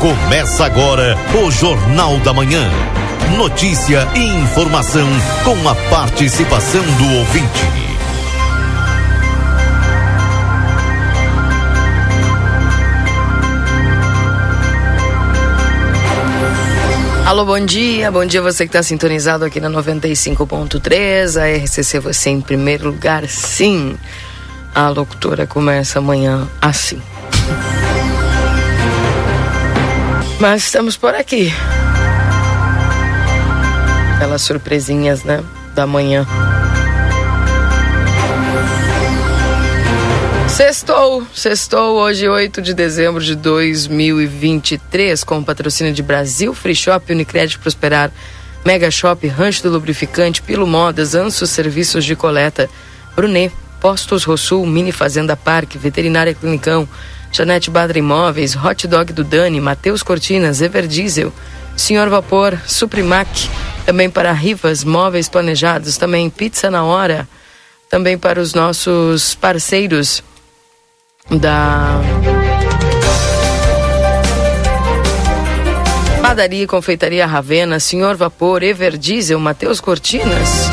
Começa agora o Jornal da Manhã. Notícia e informação com a participação do ouvinte. Alô, bom dia. Bom dia você que está sintonizado aqui na 95.3. A RCC você em primeiro lugar, sim. A locutora começa amanhã assim. Mas estamos por aqui. Aquelas surpresinhas, né? Da manhã. Sextou, sextou hoje, 8 de dezembro de 2023, com o patrocínio de Brasil Free Shop, Unicred Prosperar, Mega Shop, Rancho do Lubrificante, Pilo Modas, Anso Serviços de Coleta, Brunet, Postos Rosul, Mini Fazenda Parque, Veterinária Clinicão, Janete Badra Imóveis, Hot Dog do Dani, Matheus Cortinas, Everdiesel, Senhor Vapor, Suprimac, também para Rivas, Móveis Planejados, também Pizza na Hora, também para os nossos parceiros da Padaria e Confeitaria Ravena, Senhor Vapor, Everdiesel, Matheus Cortinas.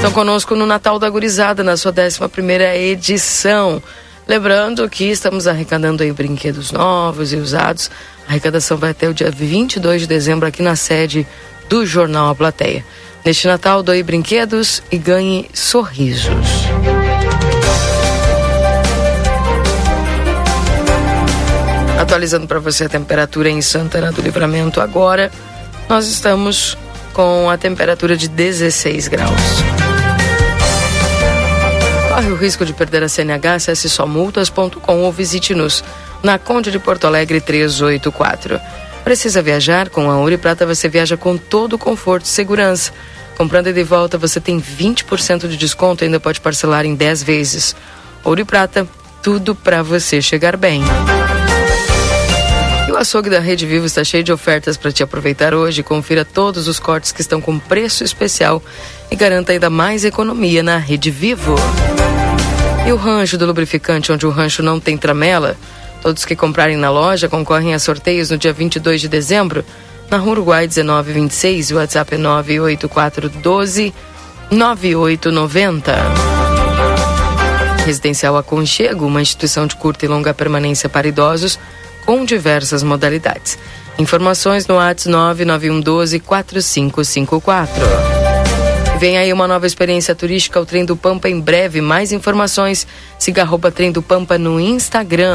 Estão conosco no Natal da Gurizada, na sua 11 edição. Lembrando que estamos arrecadando aí brinquedos novos e usados. A arrecadação vai até o dia 22 de dezembro aqui na sede do Jornal A Plateia. Neste Natal, doe brinquedos e ganhe sorrisos. Atualizando para você a temperatura em Santana do Livramento agora, nós estamos com a temperatura de 16 graus. Corre o risco de perder a CNH, acesse somultas.com ou visite-nos na Conde de Porto Alegre 384. Precisa viajar? Com a Ouro e Prata você viaja com todo o conforto e segurança. Comprando e de volta você tem 20% de desconto e ainda pode parcelar em 10 vezes. Ouro e Prata, tudo para você chegar bem. Açougue da Rede Vivo está cheio de ofertas para te aproveitar hoje. Confira todos os cortes que estão com preço especial e garanta ainda mais economia na Rede Vivo. E o rancho do lubrificante, onde o rancho não tem tramela? Todos que comprarem na loja concorrem a sorteios no dia 22 de dezembro, na Rua Uruguai 1926. O WhatsApp é 98412 9890. Residencial Aconchego, uma instituição de curta e longa permanência para idosos com diversas modalidades. Informações no WhatsApp 99112 4554. Vem aí uma nova experiência turística, o Trem do Pampa em breve. Mais informações, siga arroba Trem do Pampa no Instagram.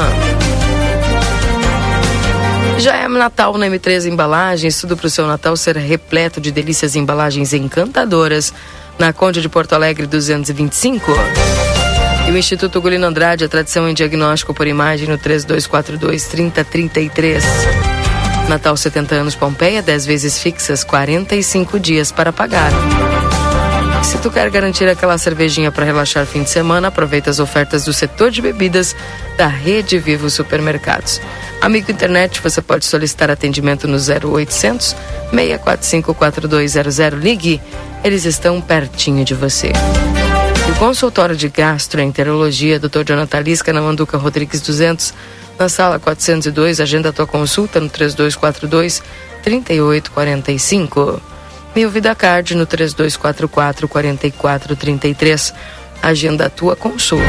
Já é Natal na M3 Embalagens, tudo para o seu Natal ser repleto de delícias e embalagens encantadoras. Na Conde de Porto Alegre 225. E o Instituto Gulino Andrade, a tradição em diagnóstico por imagem no 3242 3033. Natal 70 anos Pompeia, 10 vezes fixas, 45 dias para pagar. Se tu quer garantir aquela cervejinha para relaxar fim de semana, aproveita as ofertas do setor de bebidas da Rede Vivo Supermercados. Amigo internet, você pode solicitar atendimento no 0800 645 4200. Ligue, eles estão pertinho de você. Consultório de gastroenterologia, Dr. Jonathan Lisca, na Manduca Rodrigues 200, na sala 402, agenda a tua consulta no 3242 3845. Mil Vida Card no 3244 4433. Agenda a tua consulta.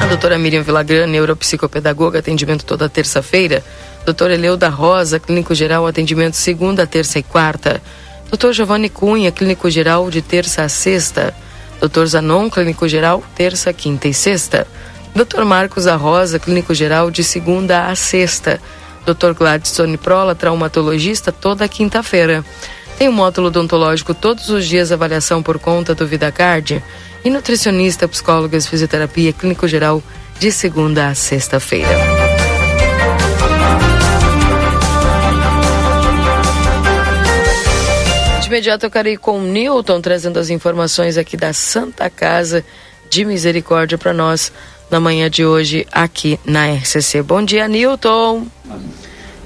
A doutora Miriam Vilagran, neuropsicopedagoga, atendimento toda terça-feira. Doutora Eleuda Rosa, clínico geral, atendimento segunda, terça e quarta. Doutor Giovanni Cunha, clínico geral, de terça a sexta. Doutor Zanon, clínico geral, terça, quinta e sexta. Doutor Marcos da Rosa, clínico geral, de segunda a sexta. Dr. Gladstone Prola, traumatologista, toda quinta-feira. Tem um módulo odontológico todos os dias, avaliação por conta do VidaCard. E nutricionista, psicólogas, fisioterapia, clínico geral, de segunda a sexta-feira. Imediato eu quero ir com o Newton, trazendo as informações aqui da Santa Casa de Misericórdia para nós na manhã de hoje aqui na RCC. Bom dia, Newton.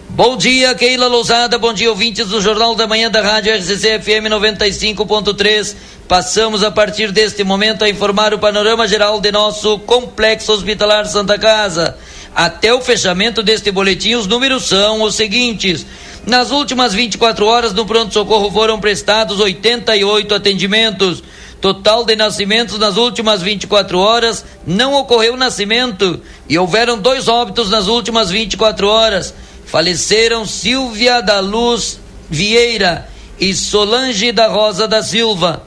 Bom dia, Keila Lousada. Bom dia, ouvintes do Jornal da Manhã da Rádio RCC FM 95.3 Passamos a partir deste momento a informar o panorama geral de nosso complexo hospitalar Santa Casa. Até o fechamento deste boletim, os números são os seguintes. Nas últimas 24 horas no pronto-socorro foram prestados 88 atendimentos. Total de nascimentos nas últimas 24 horas não ocorreu nascimento e houveram dois óbitos nas últimas 24 horas. Faleceram Silvia da Luz Vieira e Solange da Rosa da Silva.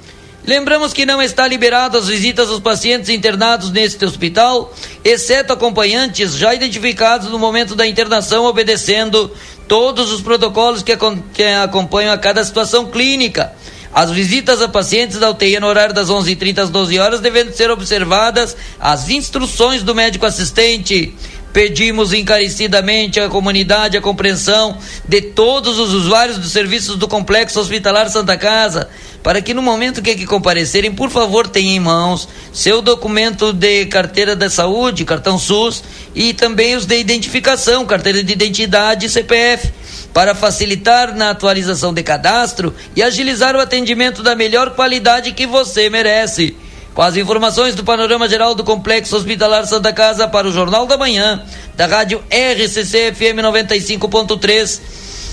Lembramos que não está liberado as visitas aos pacientes internados neste hospital, exceto acompanhantes já identificados no momento da internação, obedecendo todos os protocolos que, acompanham a cada situação clínica. As visitas a pacientes da UTI no horário das 11h30 às 12 horas devendo ser observadas as instruções do médico assistente. Pedimos encarecidamente à comunidade a compreensão de todos os usuários dos serviços do Complexo Hospitalar Santa Casa, para que no momento que, que comparecerem, por favor, tenham em mãos seu documento de carteira da saúde, cartão SUS, e também os de identificação, carteira de identidade e CPF, para facilitar na atualização de cadastro e agilizar o atendimento da melhor qualidade que você merece. Com as informações do panorama geral do Complexo Hospitalar Santa Casa para o Jornal da Manhã, da rádio RCC FM 95.3,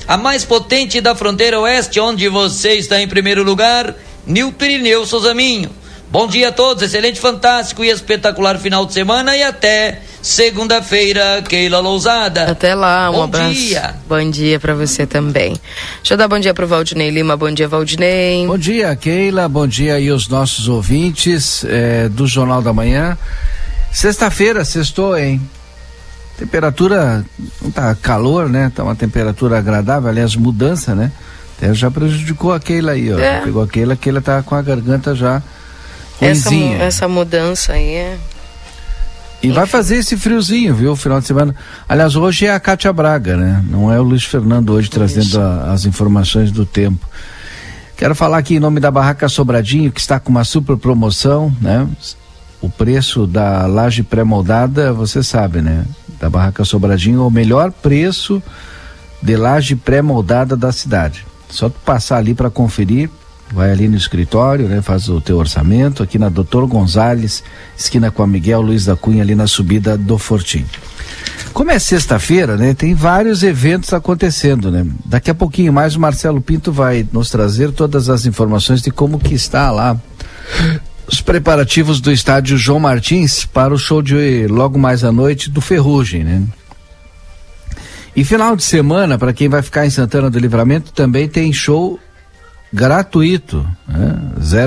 a mais potente da fronteira oeste, onde você está em primeiro lugar, Nilton Irineu Souzaminho. Bom dia a todos, excelente, fantástico e espetacular final de semana e até segunda-feira, Keila Lousada. Até lá, um bom abraço. dia. Bom dia para você também. Deixa eu dar bom dia pro Valdinei Lima. Bom dia, Valdinei. Bom dia, Keila. Bom dia aí os nossos ouvintes é, do Jornal da Manhã. Sexta-feira, sextou, hein? Temperatura, não tá calor, né? Tá uma temperatura agradável, aliás, mudança, né? Até já prejudicou a Keila aí, ó. É. Pegou a Keila, a Keila tá com a garganta já Essa, ruimzinha. essa mudança aí é. E vai fazer esse friozinho, viu? Final de semana. Aliás, hoje é a Cátia Braga, né? Não é o Luiz Fernando hoje trazendo a- as informações do tempo. Quero falar aqui em nome da Barraca Sobradinho, que está com uma super promoção, né? O preço da laje pré-moldada, você sabe, né? Da Barraca Sobradinho, é o melhor preço de laje pré-moldada da cidade. Só tu passar ali para conferir, vai ali no escritório, né? Faz o teu orçamento, aqui na Doutor Gonzales, esquina com a Miguel Luiz da Cunha, ali na subida do Fortim. Como é sexta-feira, né? Tem vários eventos acontecendo, né? Daqui a pouquinho mais o Marcelo Pinto vai nos trazer todas as informações de como que está lá os preparativos do estádio João Martins para o show de logo mais à noite do Ferrugem, né? E final de semana, para quem vai ficar em Santana do Livramento, também tem show gratuito, né?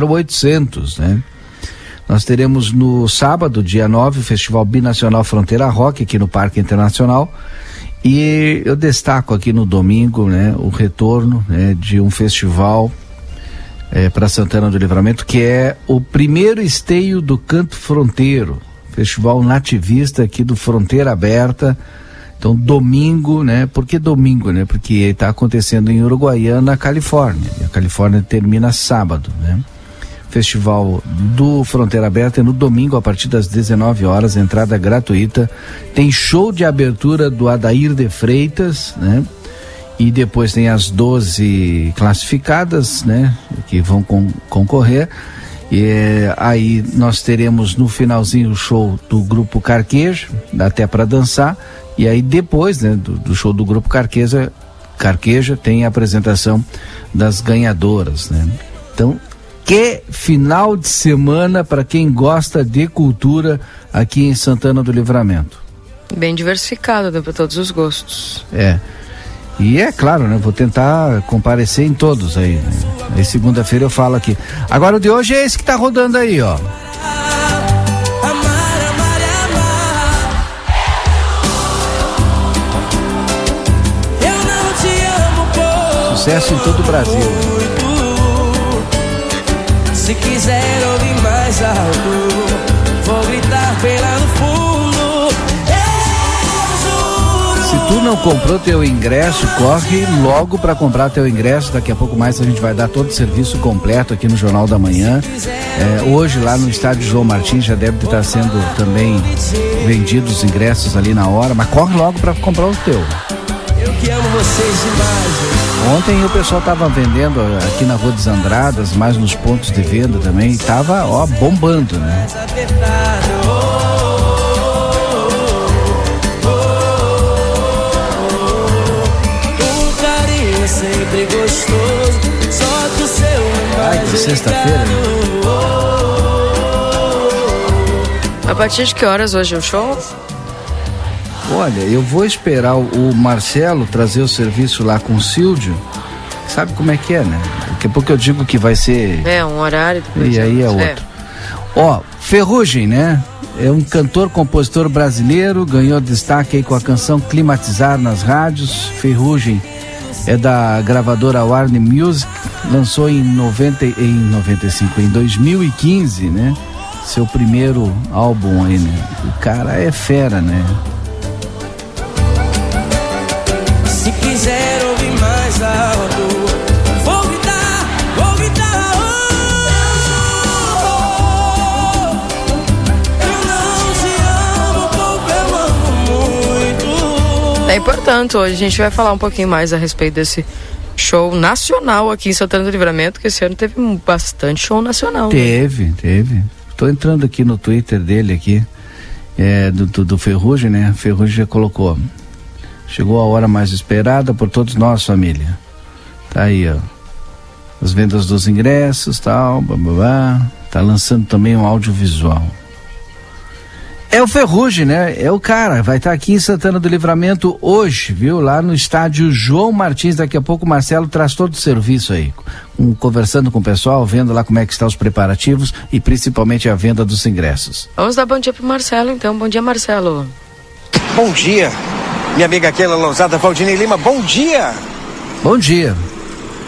0800, né? Nós teremos no sábado, dia 9, o Festival Binacional Fronteira Rock aqui no Parque Internacional. E eu destaco aqui no domingo, né, o retorno né, de um festival para Santana do Livramento, que é o primeiro esteio do Canto Fronteiro, festival nativista aqui do Fronteira Aberta. Então, domingo, né? Por que domingo, né? Porque está acontecendo em Uruguaiana, Califórnia. E a Califórnia termina sábado, né? Festival do Fronteira Aberta é no domingo a partir das 19 horas, entrada gratuita. Tem show de abertura do Adair de Freitas, né? E depois tem as 12 classificadas, né? Que vão con concorrer. E eh, aí nós teremos no finalzinho o show do grupo Carqueja, dá até para dançar. E aí depois, né, do, do show do grupo Carqueja, Carqueja tem a apresentação das ganhadoras, né? Então, que final de semana para quem gosta de cultura aqui em Santana do Livramento. Bem diversificado, para todos os gostos. É. E é claro, né? Vou tentar comparecer em todos aí. Né? Aí segunda-feira eu falo aqui. Agora o de hoje é esse que tá rodando aí, ó. Sucesso em todo o Brasil. Se quiser ouvir mais alto, tu não comprou teu ingresso, corre logo para comprar teu ingresso. Daqui a pouco mais a gente vai dar todo o serviço completo aqui no Jornal da Manhã. É, hoje lá no estádio João Martins já deve estar sendo também vendidos os ingressos ali na hora, mas corre logo para comprar o teu. que amo vocês demais. Ontem o pessoal tava vendendo aqui na Rua dos Andradas, mais nos pontos de venda também, e tava, ó, bombando, né? Sempre gostoso, só que o seu Ai, que sexta-feira, né? A partir de que horas hoje é o show? Olha, eu vou esperar o, Marcelo trazer o serviço lá com o Silvio. Sabe como é que é, né? Daqui a pouco eu digo que vai ser. É, um horário. depois E aí é outro. Ó, Ferrugem, né? É um cantor, compositor brasileiro, ganhou destaque aí com a canção Climatizar nas rádios. Ferrugem é da gravadora Warner Music, lançou em 90 em 95, em 2015, né? Seu primeiro álbum aí, né? O cara é fera, né? Se quiser ouvir mais É importante hoje. A gente vai falar um pouquinho mais a respeito desse show nacional aqui em Santana do Livramento, que esse ano teve bastante show nacional. né? Teve, teve. Tô entrando aqui no Twitter dele aqui, é, do, do, do Ferrugem, né? Ferrugem já colocou. Chegou a hora mais esperada por todos nós, família. Tá aí, ó. As vendas dos ingressos, tal, blá, blá, blá. Tá lançando também um audiovisual. É o Ferrugem, né? É o cara. Vai estar aqui em Santana do Livramento hoje, viu? Lá no estádio João Martins. Daqui a pouco o Marcelo traz todo o serviço aí. Um, conversando com o pessoal, vendo lá como é que estão os preparativos e principalmente a venda dos ingressos. Vamos dar bom dia pro Marcelo, então. Bom dia, Marcelo. Bom dia, minha amiga Keila Lousada, Valdinei Lima, bom dia! Bom dia.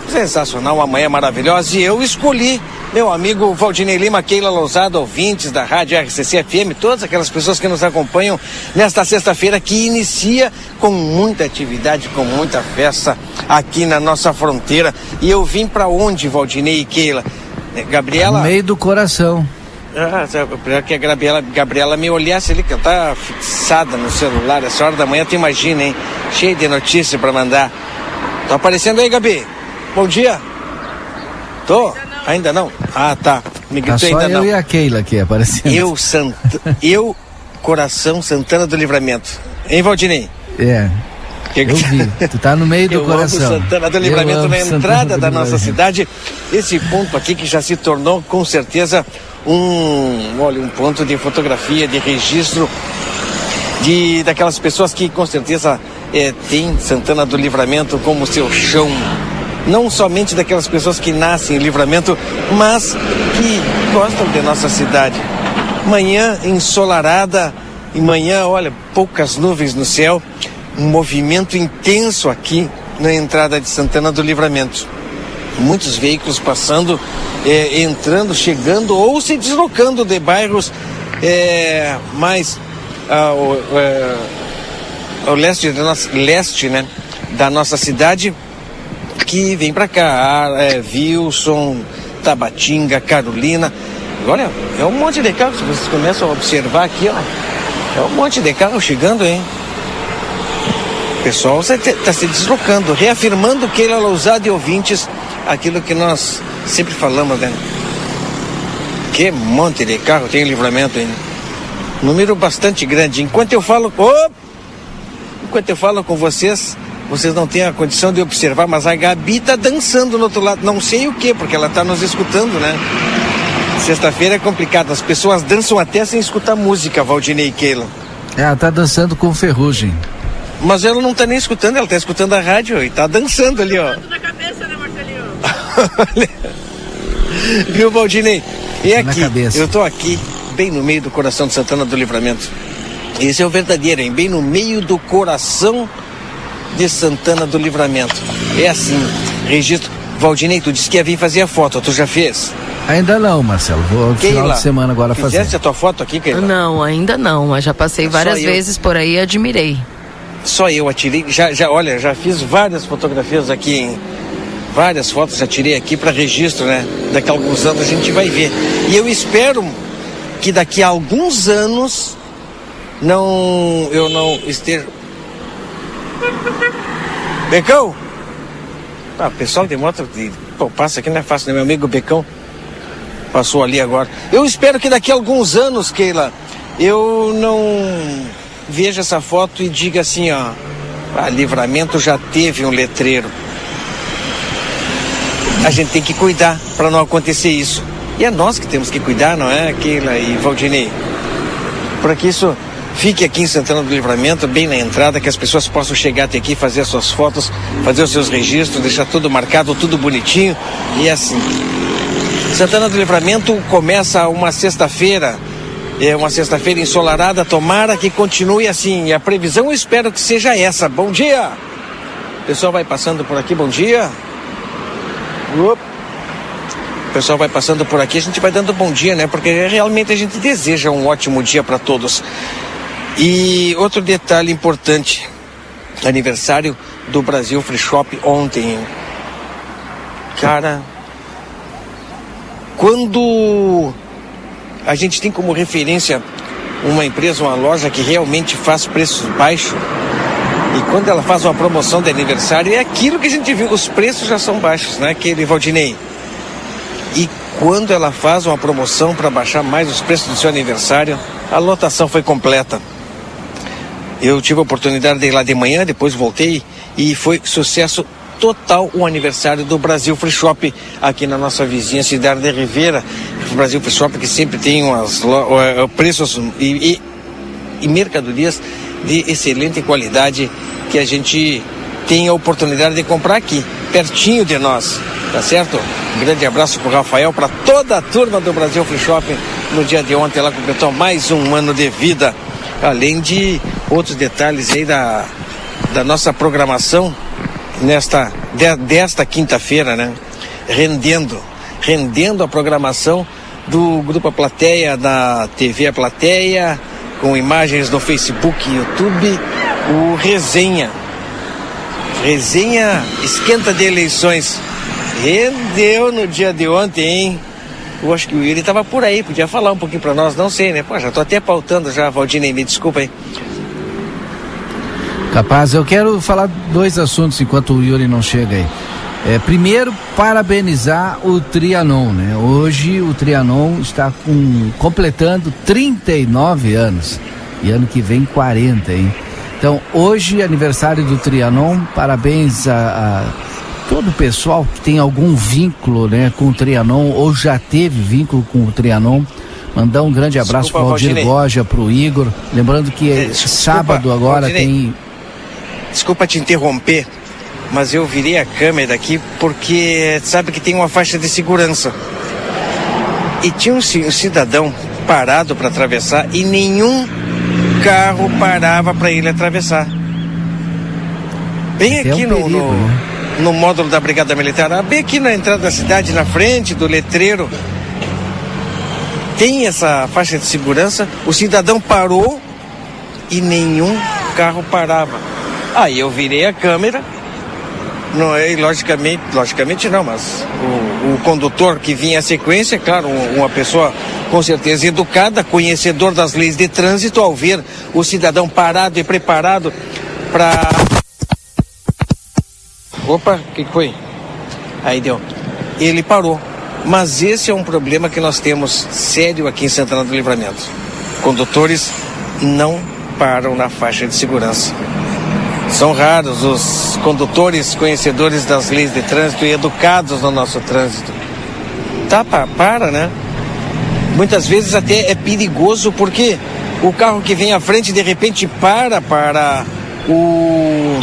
Sensacional, uma manhã maravilhosa e eu escolhi meu amigo Valdinei Lima, Keila Lousada, ouvintes da Rádio RCC FM, todas aquelas pessoas que nos acompanham nesta sexta-feira que inicia com muita atividade, com muita festa aqui na nossa fronteira. E eu vim para onde, Valdinei e Keila? Eh, Gabriela? No meio do coração. Ah, para que a Gabriela, Gabriela me olhasse ali, que ela tá fixada no celular. Essa hora da manhã, tu imagina, hein? Cheio de notícia para mandar. Tá aparecendo aí, Gabi? Bom dia. Tô? Ainda não? Ah, tá. Me Tá gritou só ainda eu não. e a Keila aqui aparecendo. Eu, Sant... eu, Coração Santana do Livramento. Hein, Valdinei? É. Que- Eu vi. Tu tá no meio do Eu coração. amo Santana do Eu Livramento amo na Santana entrada da nossa cidade. Esse ponto aqui que já se tornou com certeza um, olha, um ponto de fotografia, de registro de daquelas pessoas que com certeza eh, tem Santana do Livramento como seu chão. Não somente daquelas pessoas que nascem em Livramento, mas que gostam de nossa cidade. Manhã ensolarada e manhã, olha, poucas nuvens no céu, um movimento intenso aqui na entrada de Santana do Livramento muitos veículos passando, eh, entrando, chegando ou se deslocando de bairros eh, mais ao, eh, ao leste, da nossa, leste né, da nossa cidade, que vem para cá, eh, Wilson, Tabatinga, Carolina. Olha, é um monte de carros, vocês começam a observar aqui, ó. É um monte de carro chegando, hein? O pessoal está se deslocando, reafirmando Keila Lousada e ouvintes aquilo que nós sempre falamos, né? Que monte de carro tem em livramento ainda. Número bastante grande. Enquanto eu falo. Ô! Enquanto eu falo com vocês, vocês não têm a condição de observar, mas a Gabi tá dançando no outro lado. Não sei o que, porque ela tá nos escutando, né? Sexta-feira é complicado. As pessoas dançam até sem escutar música, Valdinei Keila. É, Ela tá dançando com ferrugem. Mas ela não tá nem escutando, ela tá escutando a rádio e tá dançando ali, ó. na cabeça, né, Marcelinho? Viu, Valdinei? E Tá aqui, eu tô aqui, bem no meio do coração de Santana do Livramento. Esse é o verdadeiro, hein? Bem no meio do coração de Santana do Livramento. É assim, registro. Valdinei, tu disse que ia vir fazer a foto, tu já fez? Ainda não, Marcelo. Vou no final Keila, de semana agora fazer. Fizeste a tua foto aqui, Keila? Não, ainda não, mas já passei várias vezes por aí e admirei. Só eu atirei, já, já, olha, já fiz várias fotografias aqui, hein? Várias fotos já tirei aqui para registro, né? Daqui a alguns anos a gente vai ver. E eu espero que daqui a alguns anos não eu não esteja Becão! Ah, pessoal de moto pô, passa aqui não é fácil, né? Meu amigo Becão passou ali agora. Eu espero que daqui a alguns anos, Keila, eu não veja essa foto e diga assim, ó, ah, livramento já teve um letreiro. A gente tem que cuidar para não acontecer isso. E é nós que temos que cuidar, não é, Keila e Valdinei? Para que isso fique aqui em Santana do Livramento, bem na entrada, que as pessoas possam chegar até aqui, fazer as suas fotos, fazer os seus registros, deixar tudo marcado, tudo bonitinho. E é assim. Santana do Livramento começa uma sexta-feira, é uma sexta-feira ensolarada, tomara que continue assim. E a previsão eu espero que seja essa. Bom dia! O pessoal vai passando por aqui, bom dia. O pessoal vai passando por aqui, a gente vai dando bom dia, né? Porque realmente a gente deseja um ótimo dia para todos. E outro detalhe importante, aniversário do Brasil Free Shop ontem. Cara, quando a gente tem como referência uma empresa, uma loja que realmente faz preços baixos, e quando ela faz uma promoção de aniversário, é aquilo que a gente viu, os preços já são baixos, né, aquele Valdinei? E quando ela faz uma promoção para baixar mais os preços do seu aniversário, a lotação foi completa. Eu tive a oportunidade de ir lá de manhã, depois voltei e foi sucesso total o aniversário do Brasil Free Shop aqui na nossa vizinha cidade de Ribeira. O Brasil Free Shop que sempre tem umas uh, preços e, e, e mercadorias de excelente qualidade que a gente tem a oportunidade de comprar aqui, pertinho de nós, tá certo? Um grande abraço para o Rafael, para toda a turma do Brasil Free Shop no dia de ontem, ela completou mais um ano de vida além de outros detalhes aí da, da nossa programação nesta de, desta quinta-feira, né? Rendendo, rendendo a programação do Grupo A Plateia, da TV A Plateia, com imagens no Facebook e YouTube, o Resenha. Resenha esquenta de eleições. Rendeu no dia de ontem, hein? Eu acho que o Yuri estava por aí, podia falar um pouquinho para nós, não sei, né? Pô, já tô até pautando já, Valdinei, me desculpa aí. Capaz, eu quero falar dois assuntos enquanto o Yuri não chega aí. É, primeiro, parabenizar o Trianon, né? Hoje o Trianon está com, completando 39 anos e ano que vem 40, hein? Então, hoje, aniversário do Trianon, parabéns a, a todo o pessoal que tem algum vínculo né, com o Trianon ou já teve vínculo com o Trianon. Mandar um grande abraço para o Aldir Goja, para o Igor. Lembrando que é, desculpa, sábado agora Valdinei. tem. Desculpa te interromper, mas eu virei a câmera aqui porque sabe que tem uma faixa de segurança. E tinha um, cidadão parado para atravessar e nenhum carro parava para ele atravessar. Bem Até aqui um perigo, no, no, né? No módulo da Brigada Militar, bem aqui na entrada da cidade, na frente do letreiro, tem essa faixa de segurança, o cidadão parou e nenhum carro parava. Aí eu virei a câmera, não é, logicamente, logicamente não, mas o, o condutor que vinha à sequência, claro, uma pessoa com certeza educada, conhecedor das leis de trânsito, ao ver o cidadão parado e preparado para Opa, o que, que foi? Aí deu. Ele parou. Mas esse é um problema que nós temos sério aqui em Santana do Livramento. Condutores não param na faixa de segurança. São raros os condutores conhecedores das leis de trânsito e educados no nosso trânsito. Tá, para, né? Muitas vezes até é perigoso porque o carro que vem à frente de repente para para o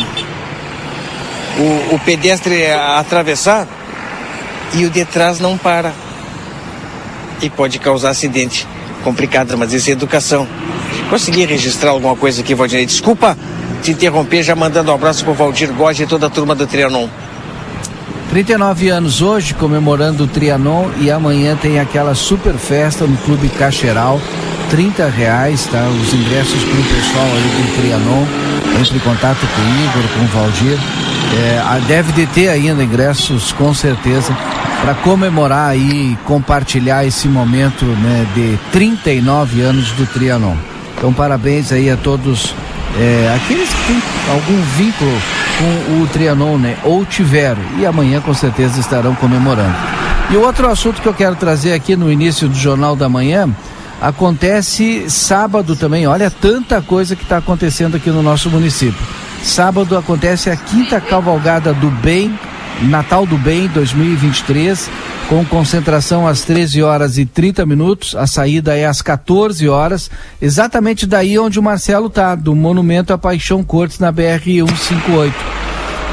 o, o pedestre atravessar e o de trás não para. E pode causar acidente. Complicado, mas isso é educação. Consegui registrar alguma coisa aqui, Valdir. Desculpa te interromper, já mandando um abraço pro Valdir Góes e toda a turma do Trianon. 39 anos hoje, comemorando o Trianon e amanhã tem aquela super festa no Clube Cacheral. 30 reais, tá? Os ingressos para o pessoal aí do Trianon. Entre em contato com o Igor, com o Valdir. É, deve de ter ainda ingressos, com certeza, para comemorar e compartilhar esse momento né, de 39 anos do Trianon. Então, parabéns aí a todos é, aqueles que têm algum vínculo com o Trianon, né? Ou tiveram, e amanhã com certeza estarão comemorando. E outro assunto que eu quero trazer aqui no início do Jornal da Manhã acontece sábado também. Olha tanta coisa que está acontecendo aqui no nosso município. Sábado acontece a quinta cavalgada do Bem, Natal do Bem 2023 com concentração às 13 horas e 30 minutos. A saída é às 14 horas, exatamente daí onde o Marcelo tá, do Monumento à Paixão Cortes na BR 158.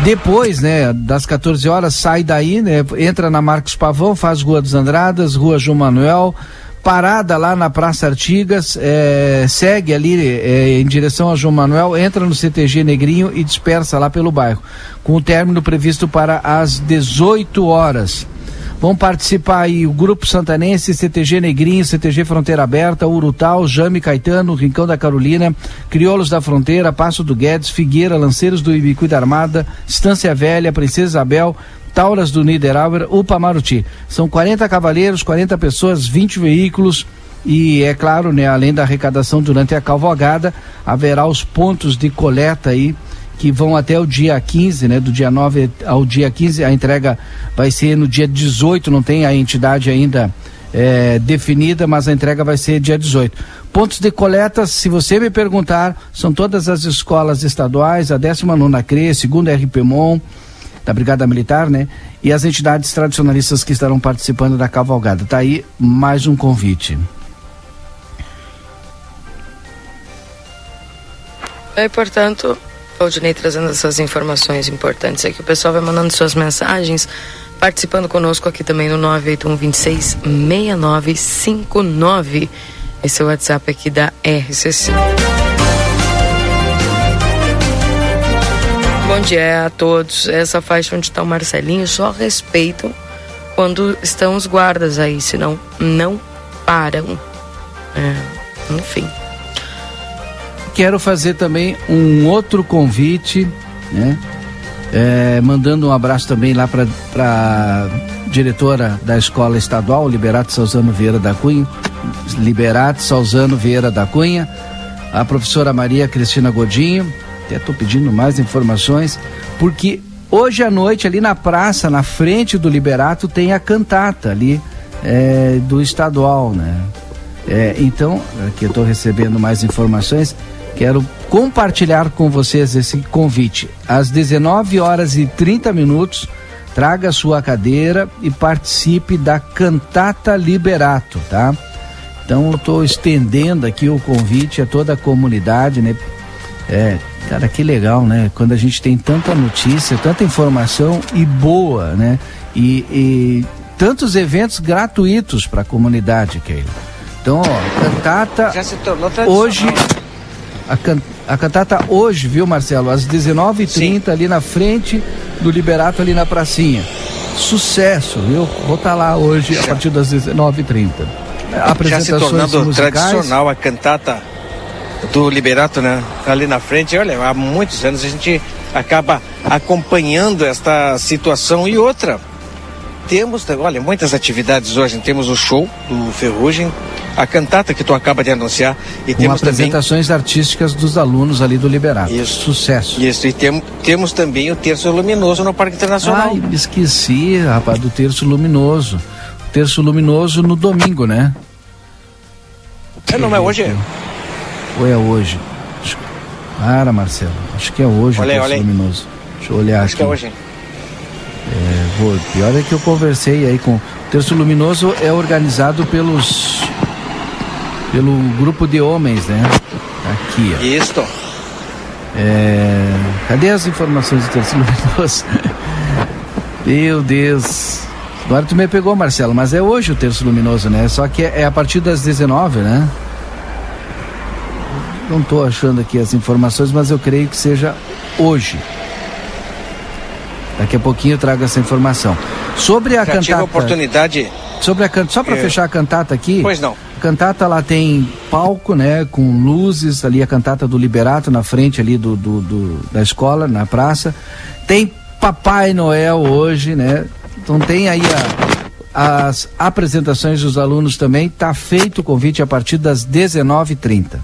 Depois, né, das 14 horas, sai daí, né, entra na Marcos Pavão, faz Rua dos Andradas, Rua João Manuel, parada lá na Praça Artigas, é, segue ali é, em direção a João Manuel, entra no CTG Negrinho e dispersa lá pelo bairro, com o término previsto para as 18 horas. Vão participar aí o Grupo Santanense, CTG Negrinho, CTG Fronteira Aberta, Urutal, Jame Caetano, Rincão da Carolina, Crioulos da Fronteira, Passo do Guedes, Figueira, Lanceiros do Ibicuí da Armada, Estância Velha, Princesa Isabel, Tauras do Niederauer, Upa Maruti. São 40 cavaleiros, 40 pessoas, 20 veículos. E é claro, né, além da arrecadação durante a cavalgada, haverá os pontos de coleta aí que vão até o dia 15, né? Do dia 9 ao dia 15, a entrega vai ser no dia 18, não tem a entidade ainda é, definida, mas a entrega vai ser dia 18. Pontos de coleta, se você me perguntar, são todas as escolas estaduais, a 19 CRE, segunda RPMON, da Brigada Militar, né? E as entidades tradicionalistas que estarão participando da cavalgada. Tá aí mais um convite. E, portanto, Valdinei trazendo essas informações importantes aqui. O pessoal vai mandando suas mensagens, participando conosco aqui também no 981266959. Esse é o WhatsApp aqui da RCC. Bom dia a todos. Essa faixa onde está o Marcelinho só respeitam quando estão os guardas aí, senão não param. É, enfim quero fazer também um outro convite, né? É, mandando um abraço também lá para diretora da Escola Estadual, Liberato Salzano Vieira da Cunha, Liberato Salzano Vieira da Cunha, a professora Maria Cristina Godinho, até estou pedindo mais informações, porque hoje à noite ali na praça, na frente do Liberato, tem a cantata ali é, do estadual, né? É, então, aqui eu estou recebendo mais informações. Quero compartilhar com vocês esse convite. Às 19 horas e 30 minutos, traga sua cadeira e participe da Cantata Liberato, tá? Então eu estou estendendo aqui o convite a toda a comunidade, né? É, cara, que legal, né? Quando a gente tem tanta notícia, tanta informação e boa, né? E, e tantos eventos gratuitos para a comunidade, Keila. Então, ó, cantata hoje a, can, a cantata hoje, viu, Marcelo? Às 19h30, ali na frente do Liberato, ali na pracinha. Sucesso, viu? Vou estar tá lá hoje a partir das 19h30. Já se tornando musicais. tradicional a cantata do Liberato, né? Ali na frente. Olha, há muitos anos a gente acaba acompanhando esta situação e outra. Temos, olha, muitas atividades hoje. Temos o show do Ferrugem, a cantata que tu acaba de anunciar. E Com temos apresentações também... artísticas dos alunos ali do Liberato. Isso. Sucesso. Isso, e tem, temos também o Terço Luminoso no Parque Internacional. Ai, esqueci, rapaz, do Terço Luminoso. Terço Luminoso no domingo, né? É, não é hoje? Ou é hoje? Para, Marcelo. Acho que é hoje olha, o Terço Luminoso. Deixa eu olhar Acho aqui. Acho que é hoje. É, vou, pior é que eu conversei aí com. O Terço Luminoso é organizado pelos pelo grupo de homens, né? Aqui, ó. Isto. É... Cadê as informações do Terço Luminoso? Meu Deus. Agora tu me pegou, Marcelo, mas é hoje o Terço Luminoso, né? Só que é, é a partir das 19, né? Não estou achando aqui as informações, mas eu creio que seja hoje. Daqui a pouquinho eu trago essa informação. Sobre a Já cantata. Tive a oportunidade. Sobre a cantata. Só para é... fechar a cantata aqui. Pois não cantata lá tem palco, né, com luzes, ali a cantata do Liberato na frente ali do, do, do, da escola, na praça. Tem Papai Noel hoje, né? Então tem aí a, as apresentações dos alunos também. Tá feito o convite a partir das 19h30.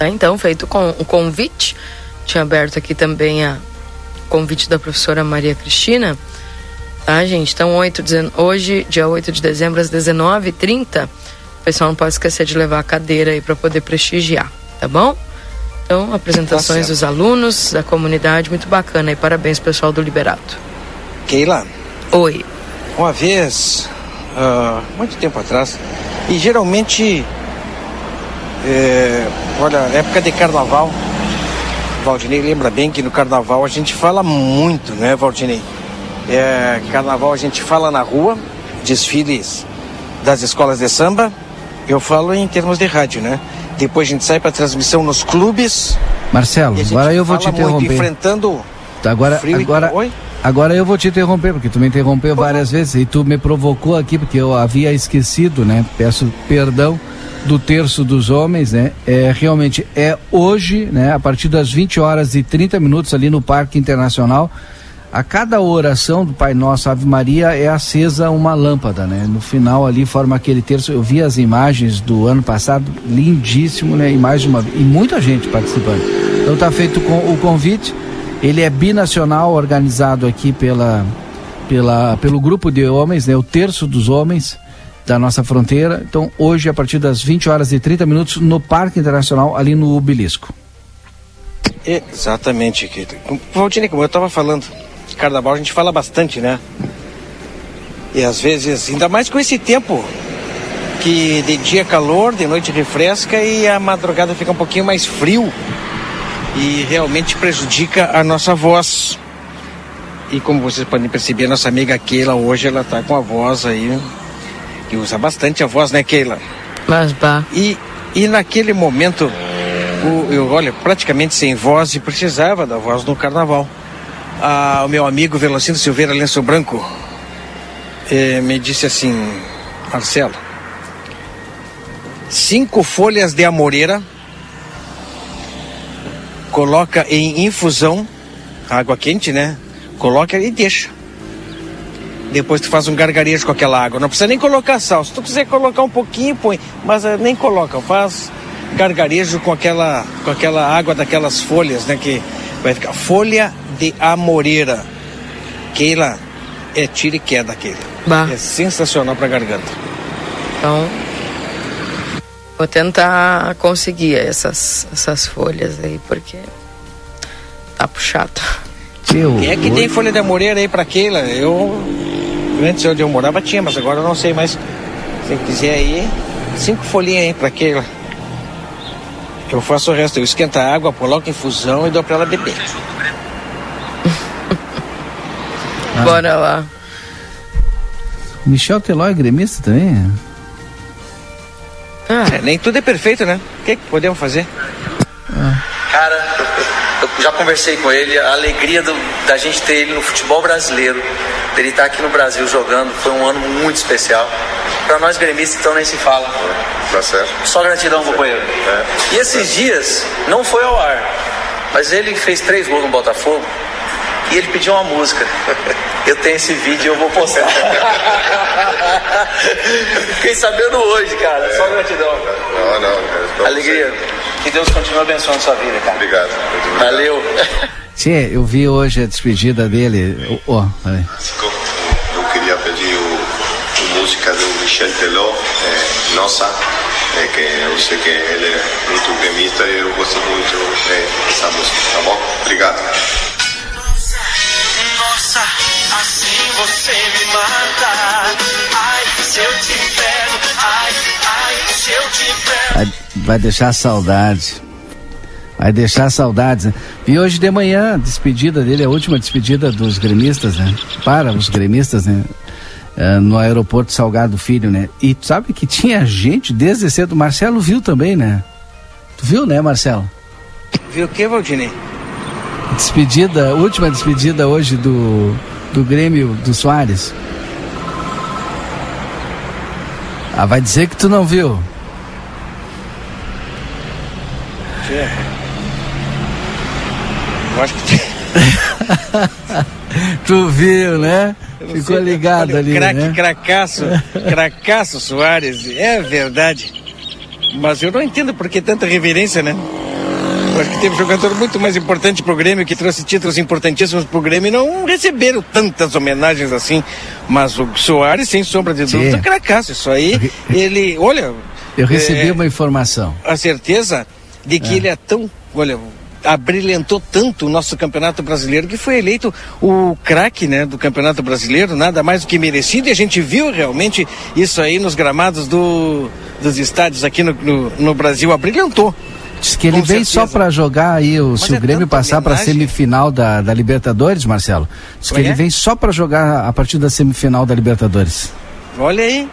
Tá, então, feito com o convite. Tinha aberto aqui também a convite da professora Maria Cristina. Tá, gente? Então, 8, hoje, dia 8 de dezembro, às 19h30. O pessoal não pode esquecer de levar a cadeira aí para poder prestigiar, tá bom? Então, apresentações tá dos alunos, da comunidade, muito bacana. E parabéns, pessoal do Liberato. Keila. Oi. Uma vez, uh, muito tempo atrás, e geralmente, é, olha, época de carnaval, Valdinei lembra bem que no carnaval a gente fala muito, né, Valdinei? É, carnaval a gente fala na rua, desfiles das escolas de samba, eu falo em termos de rádio, né? Depois a gente sai para transmissão nos clubes. Marcelo, agora eu vou te interromper. Muito, enfrentando agora, frio agora, Oi? Agora eu vou te interromper, porque tu me interrompeu várias vezes e tu me provocou aqui, porque eu havia esquecido, né? Peço perdão do terço dos homens, né? É, realmente é hoje, né? A partir das 20 horas e 30 minutos ali no Parque Internacional. A cada oração do Pai Nosso Ave Maria é acesa uma lâmpada, né? No final ali forma aquele terço. Eu vi as imagens do ano passado, lindíssimo, né? Imagem uma e muita gente participando. Então tá feito o convite. Ele é binacional, organizado aqui pela, pela, pelo grupo de homens, né, o terço dos homens da nossa fronteira. Então, hoje, a partir das 20 horas e 30 minutos, no Parque Internacional, ali no Obelisco. Exatamente, Kito. Valdine, como eu estava falando, carnaval a gente fala bastante, né? E às vezes, ainda mais com esse tempo, que de dia é calor, de noite refresca e a madrugada fica um pouquinho mais frio e realmente prejudica a nossa voz. E como vocês podem perceber, nossa amiga Keila hoje ela tá com a voz aí que usa bastante a voz, né, Keila? Mas bah. E e naquele momento o, eu olha praticamente sem voz e precisava da voz no carnaval. Ah, o meu amigo Velocino Silveira Lenço Branco eh, me disse assim, Marcelo, cinco folhas de amoreira coloca em infusão, água quente, né? Coloca e deixa. Depois tu faz um gargarejo com aquela água. Não precisa nem colocar sal. Se tu quiser colocar um pouquinho, põe. Mas uh, nem coloca. Faz gargarejo com aquela, com aquela água daquelas folhas, né? Que vai ficar. Folha de amoreira. Keila, é tira e queda, Keila. Bah. É sensacional pra garganta. Então, Vou tentar conseguir essas, essas folhas aí, porque tá puxado. Quem é que tem folha de amoreira aí pra Keila? Eu, antes onde eu morava tinha, mas agora eu não sei mais. Se quiser aí, cinco folhinhas aí pra Keila. Eu faço o resto, eu esquento a água, coloco em fusão e dou pra ela beber. Bora lá. Michel Teló é gremista também? Ah. É, nem tudo é perfeito, né? O que, que podemos fazer? Ah. Cara, eu já conversei com ele, a alegria do, da gente ter ele no futebol brasileiro, dele estar aqui no Brasil jogando, foi um ano muito especial. Para nós gremistas, então nem se fala. Tá certo. Só gratidão, companheiro. É. E esses dias, não foi ao ar, mas ele fez três gols no Botafogo e ele pediu uma música. Eu tenho esse vídeo e eu vou postar. Fiquei sabendo hoje, cara. É. Só gratidão. Não, não. Alegria. Que Deus continue abençoando sua vida, cara. Obrigado. obrigado. Valeu. Sim, eu vi hoje a despedida dele. Oh, eu queria pedir o, o música do Michel Teló, é, Nossa, é, que eu sei que ele é muito gremista e eu gosto muito dessa música, tá bom? Obrigado. Você me mata. Ai, se eu te pego, ai, ai, se eu te pego. Vai, vai deixar saudade. Vai deixar saudades. Né? E hoje de manhã, a despedida dele, a última despedida dos gremistas, né? Para os gremistas, né? É, no aeroporto Salgado Filho, né? E sabe que tinha gente desde cedo. Marcelo viu também, né? Tu viu, né, Marcelo? Viu o que, Valdinei? Despedida, última despedida hoje do, do Grêmio do Soares. Ah, vai dizer que tu não viu. Eu acho que. tu viu, né? Ficou sei, ligado ali, craque, né? Cracaço, cracaço Soares, é verdade. Mas eu não entendo por que tanta reverência, né? Eu acho que teve jogador muito mais importante pro Grêmio, que trouxe títulos importantíssimos pro Grêmio e não receberam tantas homenagens assim. Mas o Soares, sem sombra de dúvida, é cracaço. Isso aí, ele, olha. Eu recebi é, uma informação. A certeza de que é. ele é tão, olha, abrilhantou tanto o nosso Campeonato Brasileiro que foi eleito o craque né, do Campeonato Brasileiro, nada mais do que merecido, e a gente viu realmente isso aí nos gramados do, dos estádios aqui no, no, no Brasil, abrilhantou. Diz que ele vem só para jogar aí, o, se é o Grêmio passar para a semifinal da, da Libertadores, Marcelo. Diz que é? ele vem só para jogar a partir da semifinal da Libertadores. Olha aí,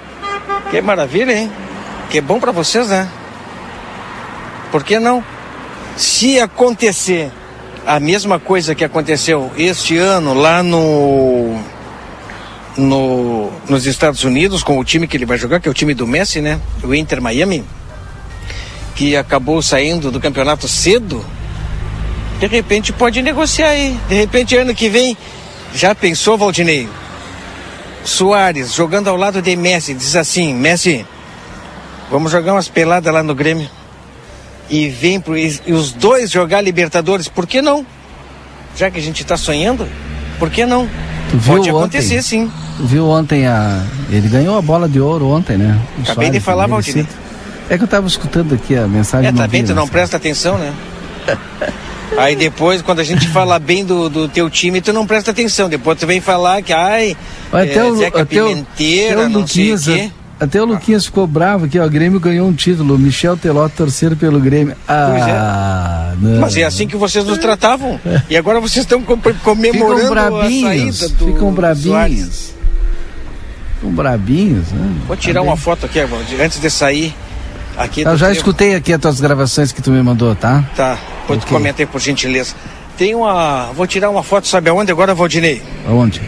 que maravilha, hein? Que bom para vocês, né? Por que não? Se acontecer a mesma coisa que aconteceu este ano lá no, no nos Estados Unidos com o time que ele vai jogar, que é o time do Messi, né? O Inter Miami que acabou saindo do campeonato cedo, de repente pode negociar aí. De repente, ano que vem, já pensou, Valdinei? Soares jogando ao lado de Messi, diz assim: Messi, vamos jogar umas peladas lá no Grêmio. E vem pro, e, os dois jogar Libertadores, por que não? Já que a gente está sonhando, por que não? Pode acontecer ontem, sim. Viu ontem a. Ele ganhou a bola de ouro ontem, né? O Acabei Soares, de falar, Valdinei. É que eu estava escutando aqui a mensagem. É, tá bem, tu não presta atenção, né? Aí depois, quando a gente fala bem do, do teu time, tu não presta atenção. Depois tu vem falar que, ai, até é, o, Zeca até Pimenteira, até o Luquinhas, Até o Luquinhas ficou bravo aqui, ó. O Grêmio ganhou um título. Michel Teló torcer pelo Grêmio. Ah, é. não. Mas é assim que vocês nos tratavam. E agora vocês estão comemorando ficam brabinhos, a saída do Ficam brabinhos. Ficam brabinhos. Né? Vou tirar tá uma foto aqui, antes de sair. Aqui eu já escutei aqui as tuas gravações que tu me mandou, tá? Tá. Depois okay. comentei por gentileza. Tem uma. Vou tirar uma foto, sabe aonde agora, Valdinei? Aonde?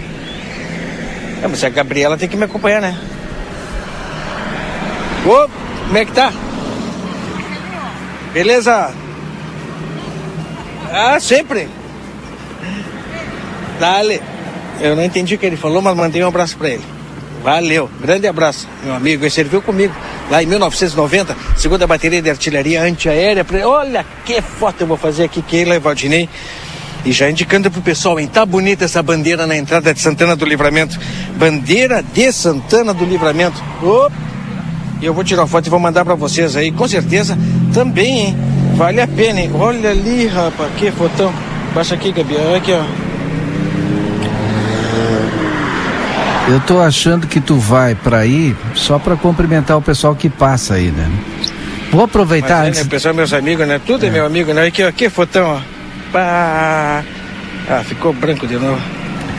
É, mas a Gabriela tem que me acompanhar, né? Ô, como é que tá? Beleza? Ah, sempre. Dale. Eu não entendi o que ele falou, mas mandei um abraço para ele. Valeu, grande abraço, meu amigo. Ele serviu comigo lá em 1990, segunda bateria de artilharia antiaérea. Olha que foto eu vou fazer aqui, Keila Valdinei. E já indicando pro pessoal, hein? Tá bonita essa bandeira na entrada de Santana do Livramento. Bandeira de Santana do Livramento. E eu vou tirar foto e vou mandar para vocês aí, com certeza também, hein? Vale a pena, hein? Olha ali, rapaz, que fotão. Baixa aqui, Gabi. Olha aqui, ó. Eu tô achando que tu vai para aí só para cumprimentar o pessoal que passa aí, né? Vou aproveitar Mas, antes. É, né, o pessoal é meus amigos, né? Tudo é, é meu amigo, né? Aqui, aqui, fotão, ó. Pá. Ah, ficou branco de novo.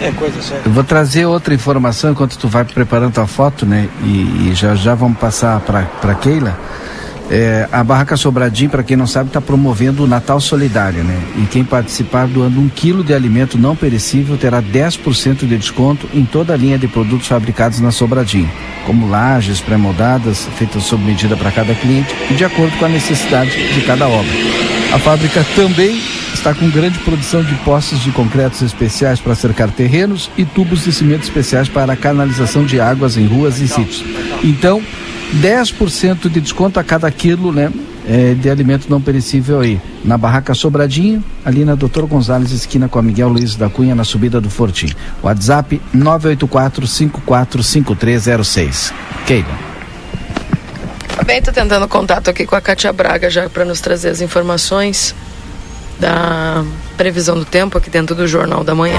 É coisa séria. Eu vou trazer outra informação enquanto tu vai preparando tua foto, né? E, e já já vamos passar para Keila. É, a Barraca Sobradinho, para quem não sabe, está promovendo o Natal Solidário, né? E quem participar doando um quilo de alimento não perecível terá 10% de desconto em toda a linha de produtos fabricados na Sobradinho, como lajes pré-moldadas, feitas sob medida para cada cliente e de acordo com a necessidade de cada obra. A fábrica também está com grande produção de postes de concretos especiais para cercar terrenos e tubos de cimento especiais para a canalização de águas em ruas e sítios. Então, 10% de desconto a cada quilo, né? É, de alimento não perecível aí. Na Barraca Sobradinho, ali na Doutor Gonzalez, esquina com a Miguel Luiz da Cunha, na subida do Fortim. WhatsApp 984-545306. Keila. Bem, tô tentando contato aqui com a Cátia Braga já para nos trazer as informações da previsão do tempo aqui dentro do Jornal da Manhã.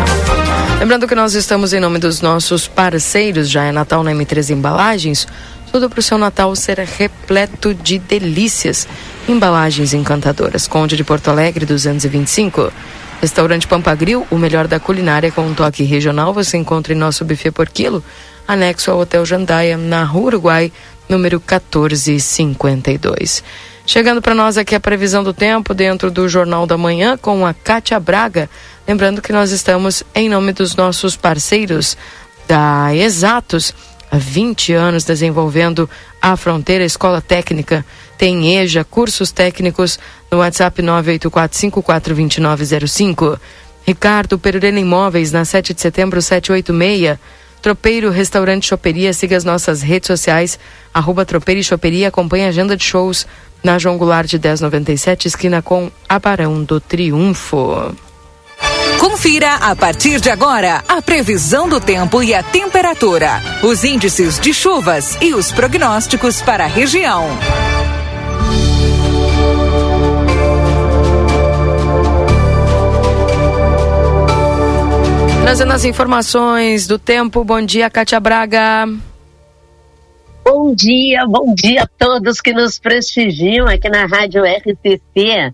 Lembrando que nós estamos em nome dos nossos parceiros, já é Natal na M3 Embalagens, tudo para o seu Natal ser repleto de delícias. Embalagens encantadoras. Conde de Porto Alegre 225. Restaurante Pampagril, o melhor da culinária com um toque regional. Você encontra em nosso buffet por quilo, anexo ao Hotel Jandaia, na Rua Uruguai, número 1452. Chegando para nós aqui a previsão do tempo dentro do Jornal da Manhã com a Cátia Braga. Lembrando que nós estamos em nome dos nossos parceiros da Exatos há 20 anos desenvolvendo a Fronteira Escola Técnica. Tem EJA, cursos técnicos no WhatsApp 984-2905. Ricardo Perurena Imóveis, na 7 de setembro, 786. Tropeiro Restaurante Choperia, siga as nossas redes sociais, arroba Tropeiro e Choperia, acompanhe a agenda de shows na João Goulart de 1097, esquina com Abarão do Triunfo. Confira a partir de agora a previsão do tempo e a temperatura, os índices de chuvas e os prognósticos para a região. Trazendo as informações do tempo, bom dia, Cátia Braga. Bom dia, bom dia a todos que nos prestigiam aqui na Rádio RCC.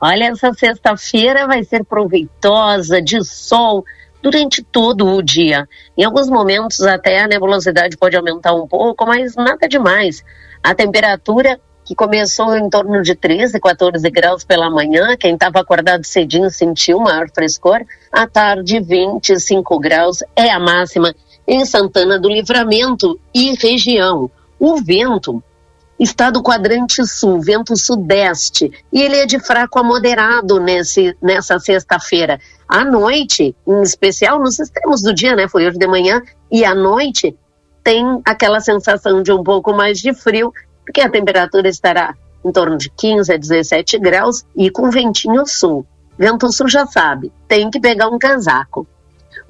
Olha, essa sexta-feira vai ser proveitosa, de sol, durante todo o dia. Em alguns momentos até a nebulosidade pode aumentar um pouco, mas nada demais. A temperatura que começou em torno de 13, 14 graus pela manhã, quem estava acordado cedinho sentiu maior frescor. À tarde, 25 graus é a máxima em Santana do Livramento e região. O vento está do quadrante sul, vento sudeste, e ele é de fraco a moderado nesse, nessa sexta-feira. À noite, em especial nos extremos do dia, né? Foi hoje de manhã, e à noite tem aquela sensação de um pouco mais de frio, porque a temperatura estará em torno de 15 a 17 graus e com ventinho sul. Vento sul já sabe, tem que pegar um casaco.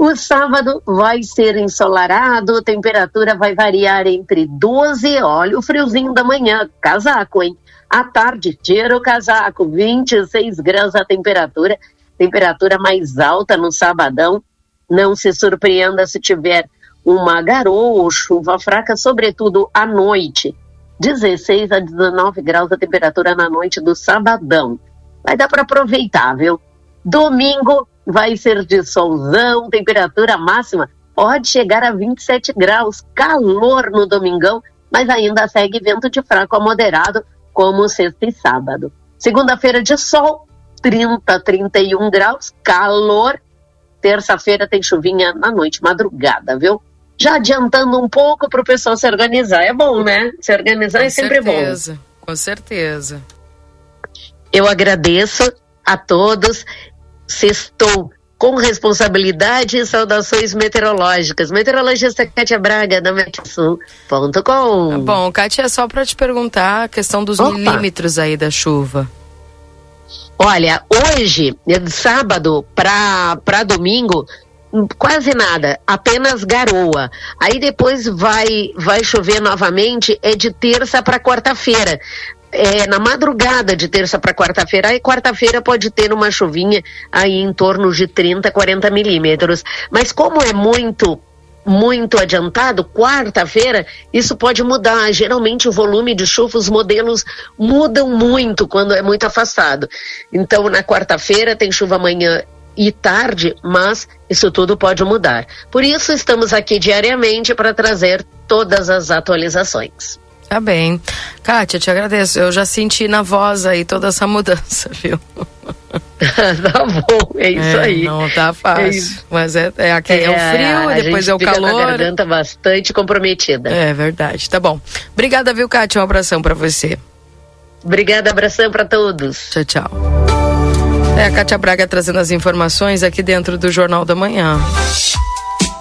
O sábado vai ser ensolarado, temperatura vai variar entre 12, olha o friozinho da manhã, casaco, hein? À tarde, tira o casaco, 26 graus a temperatura, temperatura mais alta no sabadão. Não se surpreenda se tiver uma garoa ou chuva fraca, sobretudo à noite. 16 a 19 graus a temperatura na noite do sabadão. Vai dar para aproveitar, viu? Domingo, vai ser de solzão, temperatura máxima pode chegar a 27 graus, calor no domingão, mas ainda segue vento de fraco a moderado, como sexta e sábado. Segunda-feira de sol, 30, 31 graus, calor. Terça-feira tem chuvinha na noite, madrugada, viu? Já adiantando um pouco para o pessoal se organizar. É bom, né? Se organizar com é sempre certeza, bom. Com certeza. Eu agradeço a todos sextou com responsabilidade e saudações meteorológicas. Meteorologista Kátia Braga, da Metsul.com. Tá bom, Kátia, é só para te perguntar a questão dos Opa. milímetros aí da chuva. Olha, hoje, de sábado para domingo, quase nada, apenas garoa. Aí depois vai vai chover novamente, é de terça para quarta-feira é, na madrugada de terça para quarta-feira. Aí quarta-feira pode ter uma chuvinha aí em torno de 30, 40 milímetros. Mas como é muito muito adiantado, quarta-feira, isso pode mudar. Geralmente o volume de chuva, os modelos mudam muito quando é muito afastado. Então, na quarta-feira tem chuva amanhã e tarde, mas isso tudo pode mudar. Por isso estamos aqui diariamente para trazer todas as atualizações. Tá bem. Kátia, te agradeço. Eu já senti na voz aí toda essa mudança, viu? tá bom, é isso é, aí. Não tá fácil. É mas é, é, aqui é, é o frio, e depois é o calor. A garganta bastante comprometida. É verdade, tá bom. Obrigada, viu, Kátia? Um abração para você. Obrigada, abração para todos. Tchau, tchau. É a Kátia Braga trazendo as informações aqui dentro do Jornal da Manhã.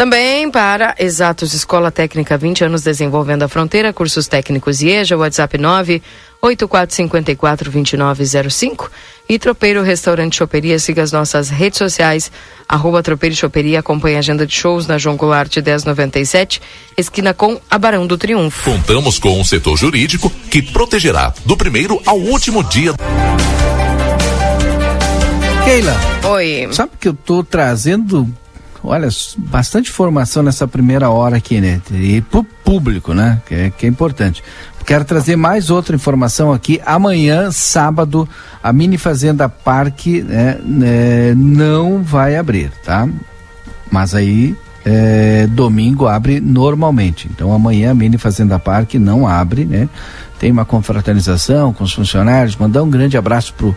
Também para Exatos Escola Técnica 20 anos desenvolvendo a fronteira, cursos técnicos IEJA, WhatsApp 9 8454 2905 e Tropeiro Restaurante Choperia, siga as nossas redes sociais, arroba Tropeiro Choperia, acompanhe a agenda de shows na João Goulart 1097, esquina com a Barão do Triunfo. Contamos com um setor jurídico que protegerá do primeiro ao último dia. Keila. Oi. Sabe que eu tô trazendo, olha, bastante informação nessa primeira hora aqui, né? E pro público, né? Que é, que é importante. Quero trazer mais outra informação aqui. Amanhã, sábado, a Mini Fazenda Parque né, né, não vai abrir, tá? Mas aí, é, domingo abre normalmente. Então amanhã a Mini Fazenda Parque não abre, né? Tem uma confraternização com os funcionários. Mandar um grande abraço pro,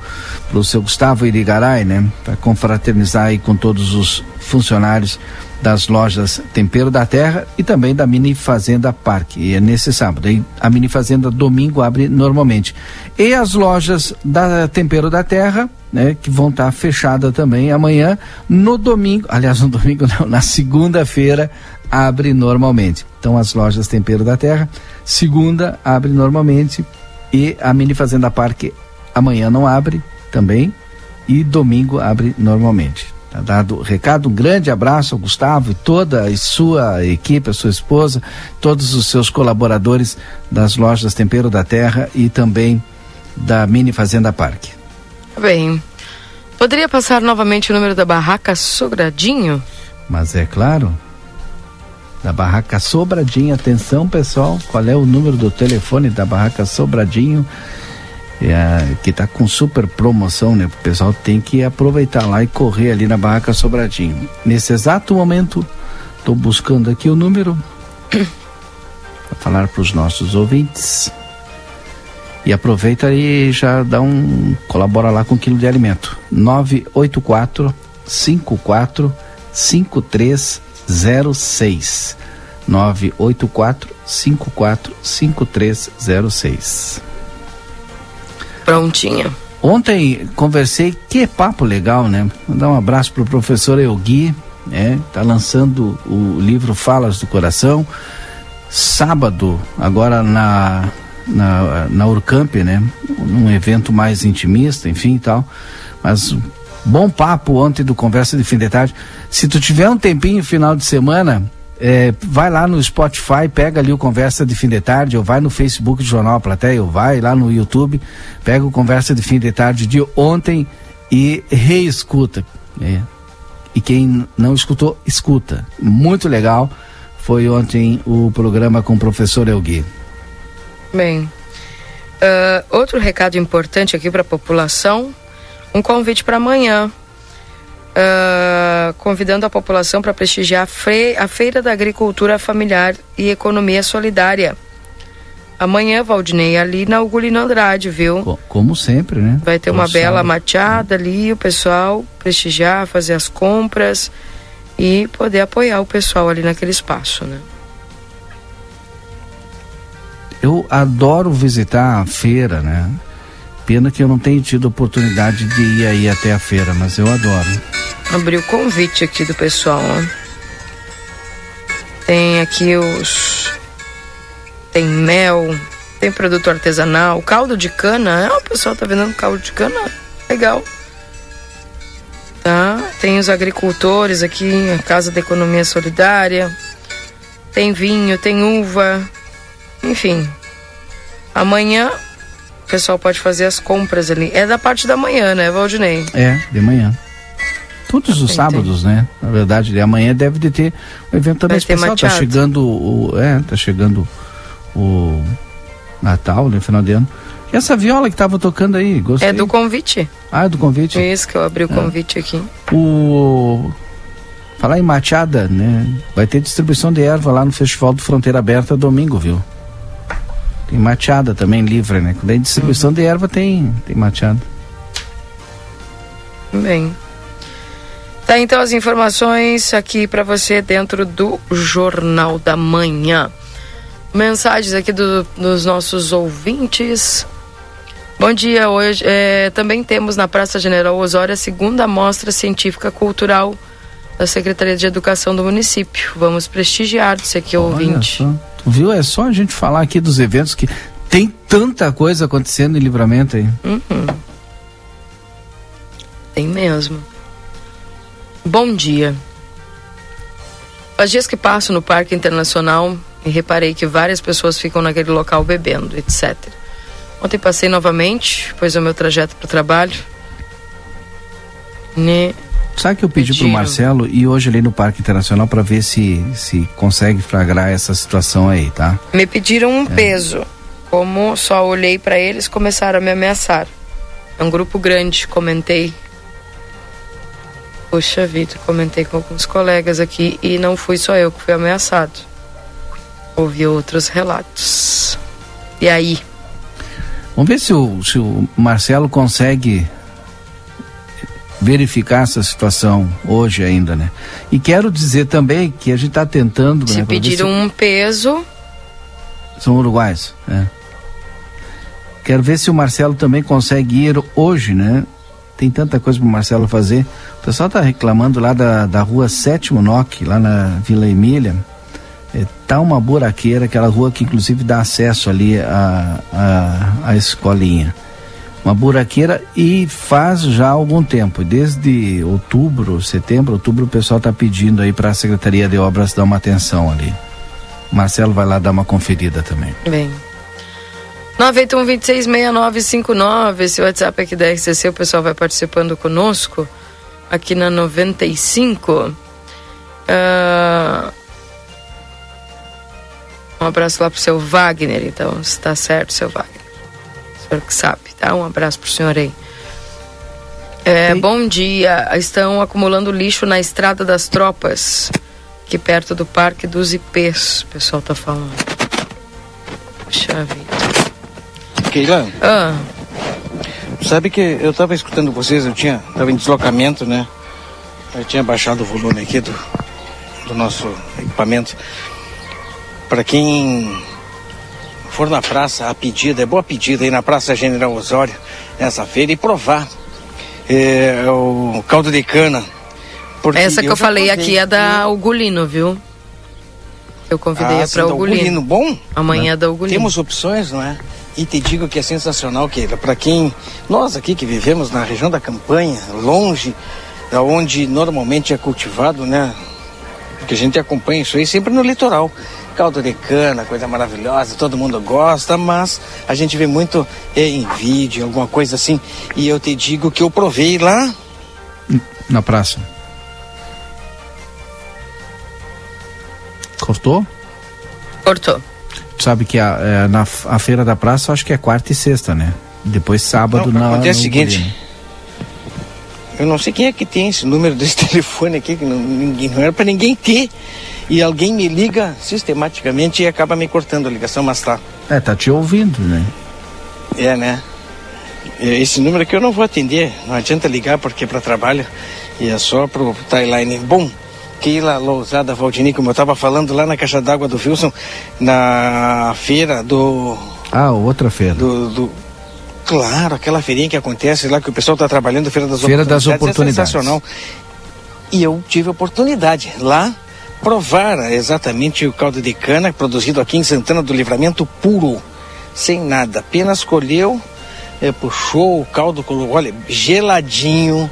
pro seu Gustavo Irigaray, né? Para confraternizar aí com todos os funcionários das lojas Tempero da Terra e também da Mini Fazenda Parque. E é nesse sábado. E a Mini Fazenda domingo abre normalmente. E as lojas da Tempero da Terra, né, que vão estar tá fechadas também amanhã. No domingo, aliás, no domingo não, na segunda-feira abre normalmente. Então as lojas Tempero da Terra, segunda abre normalmente e a Mini Fazenda Parque amanhã não abre também e domingo abre normalmente. Tá dado o recado, um grande abraço ao Gustavo e toda a sua equipe, a sua esposa, todos os seus colaboradores das lojas Tempero da Terra e também da Mini Fazenda Parque. Bem, poderia passar novamente o número da barraca Sobradinho? Mas é claro, da barraca Sobradinho, atenção pessoal, qual é o número do telefone da barraca Sobradinho? é, que está com super promoção, né? O pessoal tem que aproveitar lá e correr ali na barraca Sobradinho. Nesse exato momento, estou buscando aqui o número para falar para os nossos ouvintes. E aproveita e já dá um. colabora lá com um quilo de alimento. 984 54 5306. 984 54 5306. Prontinha. Ontem conversei, que papo legal, né? Mandar um abraço pro professor Elgui, né? Tá lançando o livro Falas do Coração. Sábado, agora na, na, na Urcamp, né? Num evento mais intimista, enfim e tal. Mas bom papo ontem do Conversa de Fim de Tarde. Se tu tiver um tempinho final de semana, é, vai lá no Spotify, pega ali o Conversa de Fim de Tarde, ou vai no Facebook do Jornal Plateia, ou vai lá no YouTube, pega o Conversa de Fim de Tarde de ontem e reescuta. É. E quem não escutou, escuta. Muito legal. Foi ontem o programa com o professor Elgui. Bem, uh, outro recado importante aqui para a população: um convite para amanhã uh, convidando a população para prestigiar a, a Feira da Agricultura Familiar e Economia Solidária. Amanhã, Valdinei, ali na Ugolino Andrade, viu? Como sempre, né? Vai ter uma bela machada ali, o pessoal prestigiar, fazer as compras e poder apoiar o pessoal ali naquele espaço, né? Eu adoro visitar a feira, né? Pena que eu não tenho tido oportunidade de ir aí até a feira, mas eu adoro. Abri o convite aqui do pessoal, ó. Tem aqui os. Tem mel, tem produto artesanal, caldo de cana. É, o pessoal tá vendendo caldo de cana. Legal. Tá? Tem os agricultores aqui, a Casa da Economia Solidária. Tem vinho, tem uva. Enfim. Amanhã pessoal pode fazer as compras ali. É da parte da manhã, né, Valdinei? É, de manhã. Todos os sábados, né? Na verdade, de amanhã deve de ter um evento também Vai especial. Tá chegando o. É, tá chegando o Natal, né? Final de ano. E essa viola que tava tocando aí, gostei. É do convite. Ah, é do convite? Isso que eu abri o é. convite aqui. O. Falar em Machada, né? Vai ter distribuição de erva lá no Festival do Fronteira Aberta domingo, viu? Tem machada também livre, né? Quando é distribuição uhum. de erva tem, tem machada. Bem. Tá então as informações aqui para você dentro do Jornal da Manhã. Mensagens aqui do, dos nossos ouvintes. Bom dia, hoje é, também temos na Praça General Osório a segunda mostra científica cultural da Secretaria de Educação do município. Vamos prestigiar você aqui, Olha ouvinte. Só. Viu? É só a gente falar aqui dos eventos que tem tanta coisa acontecendo em livramento aí. Uhum. Tem mesmo. Bom dia. Faz dias que passo no Parque Internacional e reparei que várias pessoas ficam naquele local bebendo, etc. Ontem passei novamente, pois é o meu trajeto para o trabalho. Ne Sabe que eu pedi para o Marcelo e hoje ali no Parque Internacional para ver se se consegue flagrar essa situação aí, tá? Me pediram um é. peso. Como só olhei para eles, começaram a me ameaçar. É um grupo grande, comentei. Puxa vida, comentei com alguns colegas aqui e não fui só eu que fui ameaçado. Ouvi outros relatos. E aí? Vamos ver se o, se o Marcelo consegue verificar essa situação hoje ainda, né? E quero dizer também que a gente está tentando. Se né, pediram se... um peso. São uruguais, é. Quero ver se o Marcelo também consegue ir hoje, né? Tem tanta coisa para o Marcelo fazer. O pessoal está reclamando lá da, da rua Sétimo Noc, lá na Vila Emília. É, tá uma buraqueira, aquela rua que inclusive dá acesso ali à a, a, a, escolinha. Uma buraqueira e faz já algum tempo, desde outubro, setembro, outubro, o pessoal está pedindo aí para a Secretaria de Obras dar uma atenção ali. Marcelo vai lá dar uma conferida também. Bem. 981-266959, esse WhatsApp aqui da RCC, o pessoal vai participando conosco, aqui na 95. Uh, um abraço lá pro seu Wagner, então, se tá certo, seu Wagner. O senhor que sabe, tá? Um abraço pro senhor aí. É, bom dia, estão acumulando lixo na estrada das tropas, aqui perto do Parque dos Ipês, o pessoal tá falando. Puxa vida. Keila. Ah. Sabe que eu estava escutando vocês, eu tinha, tava em deslocamento, né? Eu tinha baixado o volume aqui do, do nosso equipamento. Para quem for na praça, a pedida, é boa pedida aí na Praça General Osório, nessa feira, e provar é, o caldo de cana. Essa que eu, eu falei aqui é da Ugolino, viu? Eu convidei ah, para o Ugolino. bom? Amanhã é da Ugolino. Temos opções, não é? E te digo que é sensacional, Keila, para quem, nós aqui que vivemos na região da campanha, longe da onde normalmente é cultivado, né? Porque a gente acompanha isso aí sempre no litoral. Caldo de cana, coisa maravilhosa, todo mundo gosta, mas a gente vê muito é, em vídeo, alguma coisa assim. E eu te digo que eu provei lá. Na praça. Cortou? Cortou sabe que a, é, na a feira da praça acho que é quarta e sexta, né? Depois sábado não, na. Acontece o seguinte. Eu não sei quem é que tem esse número desse telefone aqui, que não, ninguém, não era para ninguém ter. E alguém me liga sistematicamente e acaba me cortando a ligação, mas tá. É, tá te ouvindo, né? É, né? É, esse número aqui eu não vou atender, não adianta ligar porque é para trabalho e é só pro timeline. Bom, Keila Lousada Valdini, como eu estava falando lá na caixa d'água do Wilson, na feira do. Ah, outra feira. Do, do, Claro, aquela feirinha que acontece lá que o pessoal está trabalhando, Feira das feira Oportunidades. Das oportunidades. É sensacional. E eu tive oportunidade lá provar exatamente o caldo de cana produzido aqui em Santana do Livramento puro, sem nada. Apenas colheu, é, puxou o caldo, olha, geladinho.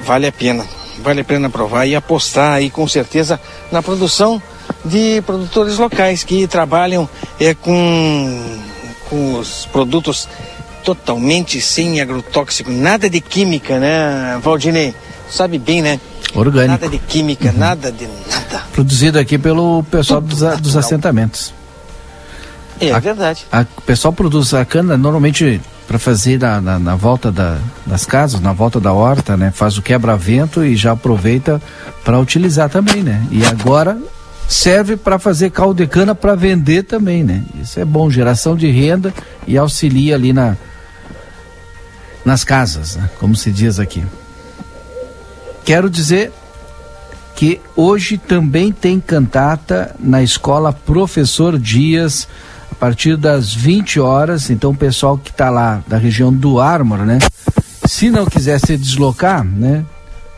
Vale a pena vale a pena provar e apostar aí com certeza na produção de produtores locais que trabalham é, com, com os produtos totalmente sem agrotóxico, nada de química, né, Valdinei? Sabe bem, né? Orgânico. Nada de química, uhum. nada de nada. Produzido aqui pelo pessoal dos, dos assentamentos. É a, verdade. o pessoal produz a cana normalmente para fazer na, na, na volta da, das casas, na volta da horta, né? Faz o quebra-vento e já aproveita para utilizar também, né? E agora serve para fazer caldo de cana para vender também, né? Isso é bom, geração de renda e auxilia ali na nas casas, né? como se diz aqui. Quero dizer que hoje também tem cantata na escola Professor Dias partir das 20 horas. Então, o pessoal que está lá da região do Ármor, né? Se não quiser se deslocar, né?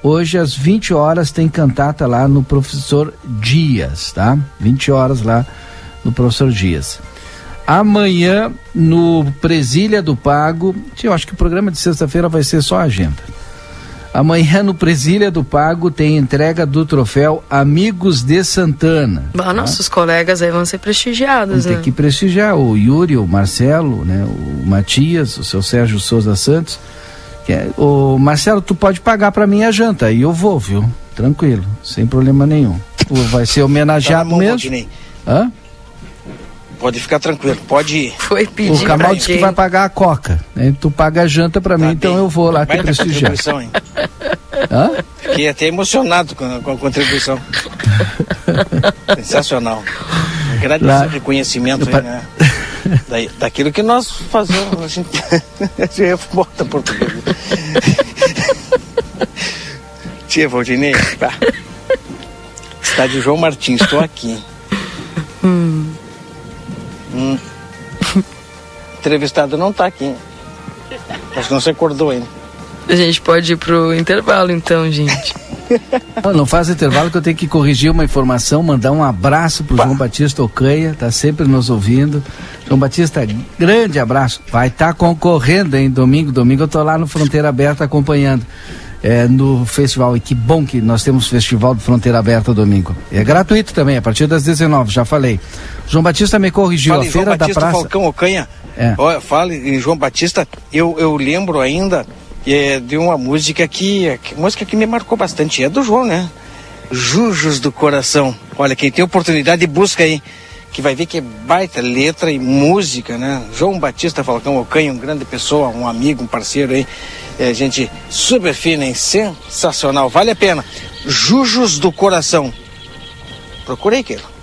Hoje às 20 horas tem cantata lá no professor Dias, tá? 20 horas lá no professor Dias. Amanhã no Presília do Pago, eu acho que o programa de sexta-feira vai ser só agenda. Amanhã no Presília do Pago tem entrega do troféu Amigos de Santana. Bah, tá? Nossos colegas aí vão ser prestigiados, Tem né? que prestigiar o Yuri, o Marcelo, né? o Matias, o seu Sérgio Souza Santos. É, o Marcelo, tu pode pagar para mim a janta e eu vou, viu? Tranquilo, sem problema nenhum. Vai ser homenageado tá mesmo. Hã? Pode ficar tranquilo, pode ir. Foi pedir O Camal disse que vai pagar a coca. Né? Tu paga a janta pra mim, tá então eu vou lá te prestigiar. Hã? Fiquei até emocionado com a, com a contribuição. Sensacional. Agradeço o reconhecimento aí, né? Da, daquilo que nós fazemos, a gente, a gente bota português. Tia Valdinei, pá. Estádio João Martins, estou aqui. Hum. Hum. Entrevistado não está aqui. Acho que não se acordou ainda. A gente pode ir pro intervalo então, gente. Não, faz intervalo que eu tenho que corrigir uma informação, mandar um abraço pro João Batista Ocanha, tá sempre nos ouvindo. João Batista, grande abraço. Vai estar tá concorrendo, hein? Domingo, domingo eu tô lá no Fronteira Aberta acompanhando. É, no festival. E que bom que nós temos Festival de Fronteira Aberta domingo. É gratuito também, a partir das 19, já falei. João Batista me corrigiu, Fala a feira João Batista, da praça. Falcão Ocanha. É. Olha, fala em João Batista, eu, eu lembro ainda é, de uma música que, que música que me marcou bastante, é do João, né? Jujos do Coração. Olha, quem tem oportunidade busca aí, que vai ver que é baita letra e música, né? João Batista Falcão Ocanha, um grande pessoa, um amigo, um parceiro aí, é, gente super fina, hein? sensacional, vale a pena. Jujos do Coração. Procurei aquilo.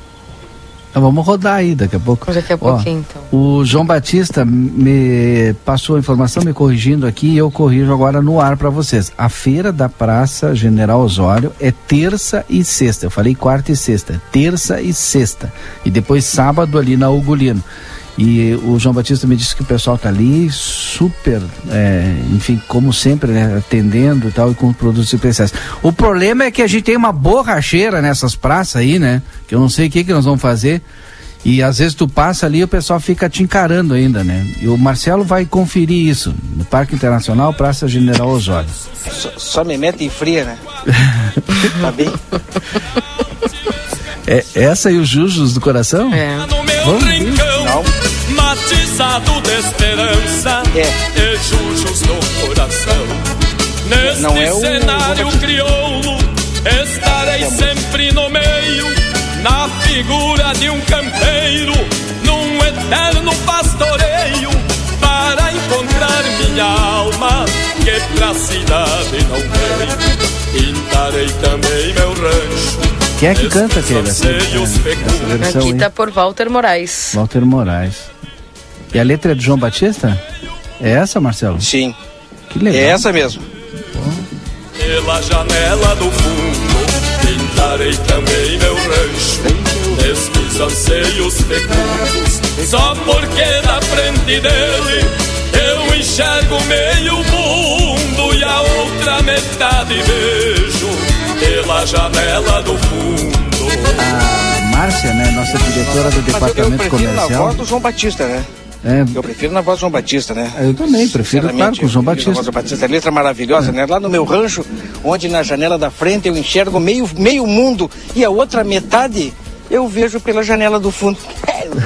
Então, vamos rodar aí daqui a pouco. Daqui a Ó, pouquinho, então. O João Batista me passou a informação, me corrigindo aqui, e eu corrijo agora no ar para vocês. A feira da Praça General Osório é terça e sexta. Eu falei quarta e sexta. Terça e sexta. E depois sábado ali na Ugolino. E o João Batista me disse que o pessoal tá ali super, é, enfim, como sempre, né, atendendo e tal, e com produtos especiais. O problema é que a gente tem uma borracheira nessas praças aí, né? Que eu não sei o que que nós vamos fazer. E às vezes tu passa ali e o pessoal fica te encarando ainda, né? E o Marcelo vai conferir isso no Parque Internacional, Praça General Osório. Só, só me mete em fria, né? tá bem? É essa e os Jujos do coração? É. Vamos ver. Matizado de esperança É. e jujos no coração. Neste Não é o- cenário o- crioulo, estarei É. sempre no meio, na figura de um campeiro, num eterno pastoreio, para encontrar minha alma, que pra cidade não veio. Pintarei também meu rancho. Quem é que canta aquele? Essa, essa versão Aqui tá por Walter Moraes. Walter Moraes. E a letra é do João Batista? É essa, Marcelo? Sim, Que legal. é essa mesmo. Pela janela do fundo pintarei também meu rancho Nestes anseios fecundos Só porque na frente dele Eu enxergo meio mundo E a outra metade vejo Pela janela do fundo A Márcia, né, nossa diretora do Mas eu, eu departamento prefiro na comercial. voz do João Batista, né? É, Eu prefiro na voz do João Batista, né? eu também prefiro, claro, Sinceramente, com o João na voz Batista. do Batista. Letra maravilhosa, né? Lá no meu rancho, onde na janela da frente eu enxergo meio, meio mundo e a outra metade eu vejo pela janela do fundo.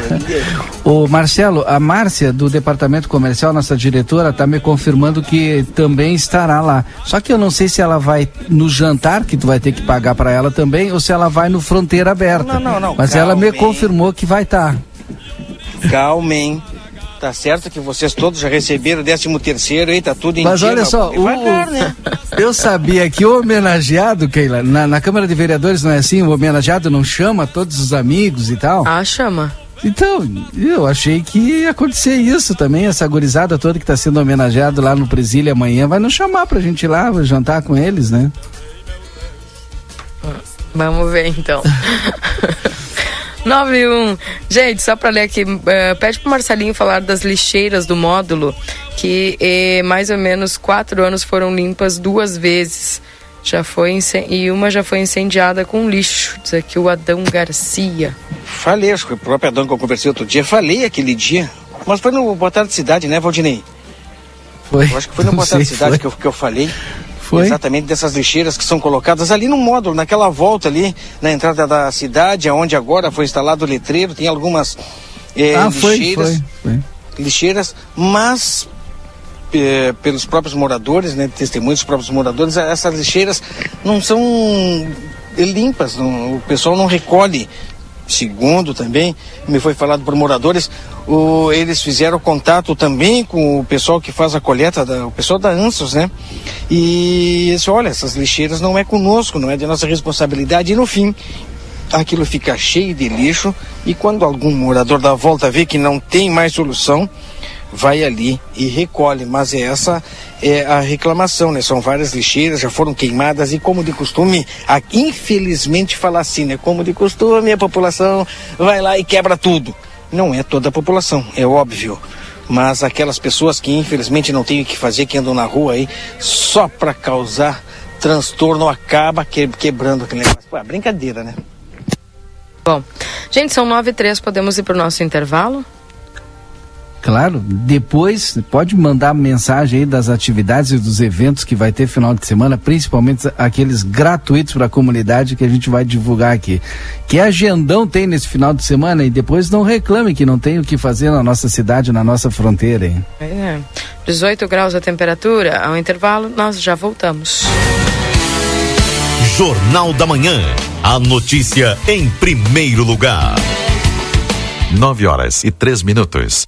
Ô Marcelo, a Márcia do departamento comercial, nossa diretora, tá me confirmando que também estará lá. Só que eu não sei se ela vai no jantar, que tu vai ter que pagar para ela também, ou se ela vai no Fronteira Aberta. Não, não, não, Mas ela me calma, hein. confirmou que vai estar. Calmem. Tá certo que vocês todos já receberam o 13 terceiro aí, tá tudo em Mas dia, olha só, o, devagar, né? eu sabia que o homenageado, Keila, na, na Câmara de Vereadores não é assim, o homenageado não chama todos os amigos e tal. Ah, chama. Então, eu achei que ia acontecer isso também, essa gurizada toda que está sendo homenageado lá no Presília amanhã, vai nos chamar pra gente ir lá jantar com eles, né? Vamos ver então. 91. Gente, só para ler aqui, eh, pede pro Marcelinho falar das lixeiras do módulo, que eh, mais ou menos quatro anos foram limpas duas vezes. Já foi e uma já foi incendiada com lixo. Diz aqui o Adão Garcia. Falei, acho que o próprio Adão que eu conversei outro dia, falei aquele dia. Mas foi no Boa Tarde Cidade, né, Valdinei? Foi. Eu acho que foi no Boa Tarde Cidade foi. que eu, que eu falei. Foi? Exatamente dessas lixeiras que são colocadas ali no módulo, naquela volta ali, na entrada da cidade, onde agora foi instalado o letreiro, tem algumas eh, ah, foi, lixeiras, foi, foi. lixeiras, mas eh, pelos próprios moradores, né, testemunhos dos próprios moradores, essas lixeiras não são limpas, não- o pessoal não recolhe. Segundo também, me foi falado por moradores, o- eles fizeram contato também com o pessoal que faz a coleta, da- o pessoal da ANSOS, né? E eles olha, essas lixeiras não é conosco, não é de nossa responsabilidade. E no fim, aquilo fica cheio de lixo e quando algum morador da volta vê que não tem mais solução, vai ali e recolhe. Mas essa é a reclamação, né? São várias lixeiras, já foram queimadas e como de costume, a, infelizmente fala assim, né? Como de costume, a população vai lá e quebra tudo. Não é toda a população, é óbvio. Mas aquelas pessoas que infelizmente não têm o que fazer, que andam na rua aí só para causar transtorno, acaba que, quebrando aquele negócio. Pô, é brincadeira, né? Bom, gente, são nove e três, podemos ir para o nosso intervalo? Claro, depois pode mandar mensagem aí das atividades e dos eventos que vai ter final de semana, principalmente aqueles gratuitos para a comunidade que a gente vai divulgar aqui. Que agendão tem nesse final de semana e depois não reclame que não tem o que fazer na nossa cidade, na nossa fronteira, hein? É. 18 graus a temperatura, ao intervalo nós já voltamos. Jornal da Manhã. A notícia em primeiro lugar. 9 horas e três minutos.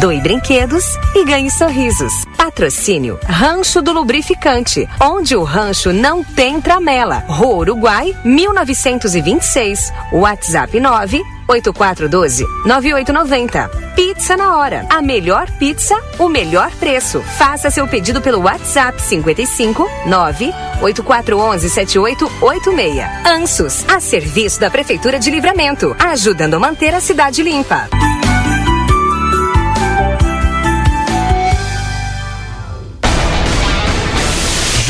Doe brinquedos e ganhe sorrisos. Patrocínio Rancho do Lubrificante, onde o rancho não tem tramela. Rua Uruguai, 1926. WhatsApp 9 8412 9890. Pizza na hora. A melhor pizza, o melhor preço. Faça seu pedido pelo WhatsApp 55 9 8411 7886. Ansos, a serviço da Prefeitura de Livramento, ajudando a manter a cidade limpa.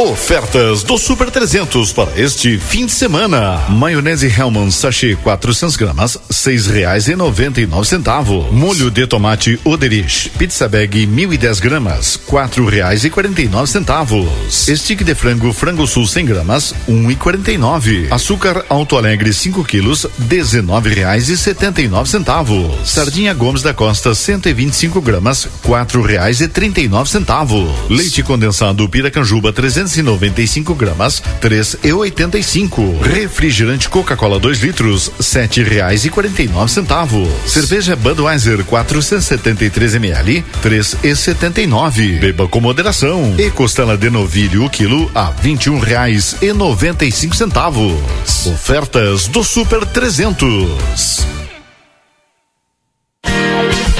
Ofertas do Super 300 para este fim de semana. Maionese Hellman sachê 400 gramas, seis reais e noventa e nove centavos. Molho de tomate Oderich, pizza bag 1010 gramas, quatro reais e quarenta e nove centavos. Stick de frango frango sul 100 gramas, um e quarenta e nove. Açúcar Alto Alegre 5 quilos, dezenove reais e setenta e nove centavos. Sardinha Gomes da Costa 125 gramas, quatro reais e trinta e nove centavos. Leite condensado Piracanjuba 300 295 gramas, três e oitenta e cinco. Refrigerante Coca-Cola 2 litros, sete reais e quarenta e nove centavos. Cerveja Budweiser 473 ml, três e setenta e nove. Beba com moderação. E costela de novilho o quilo a vinte e um reais e noventa e cinco centavos. Ofertas do Super 300.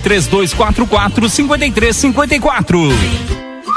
3244 5354.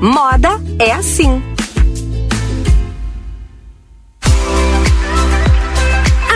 Moda é assim.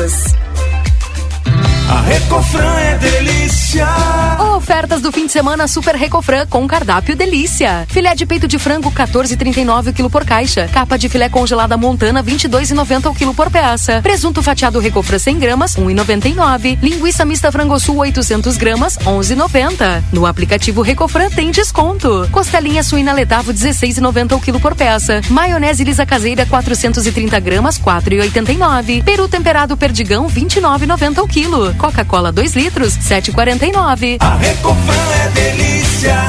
todos. A Recofran é delícia. Ofertas do fim de semana Super Recofran com cardápio delícia. Filé de peito de frango 14,39 o quilo por caixa. Capa de filé congelada montana 22,90 o quilo por peça. Presunto fatiado Recofran 100 gramas 1,99. Linguiça mista frango sul 800 gramas 11,90. No aplicativo Recofran tem desconto. Costelinha suína letavo 16,90 o quilo por peça. Maionese lisa caseira 430 gramas 4,89. Peru temperado perdigão 29,90 o quilo. Coca-Cola 2 litros 7,49. A Recofran é delícia.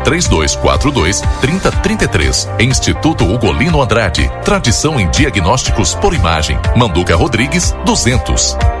3242 3033. Instituto Ugolino Andrade. Tradição em diagnósticos por imagem. Manduca Rodrigues 200.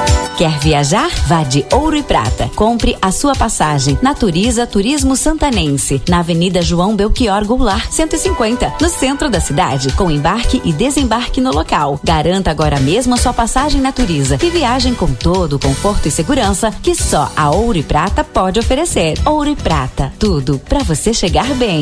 Quer viajar? Vá de Ouro e Prata. Compre a sua passagem. Naturiza Turismo Santanense, na Avenida João Belchior Goulart, 150, no centro da cidade, com embarque e desembarque no local. Garanta agora mesmo a sua passagem Naturiza e viagem com todo o conforto e segurança que só a Ouro e Prata pode oferecer. Ouro e Prata, tudo para você chegar bem.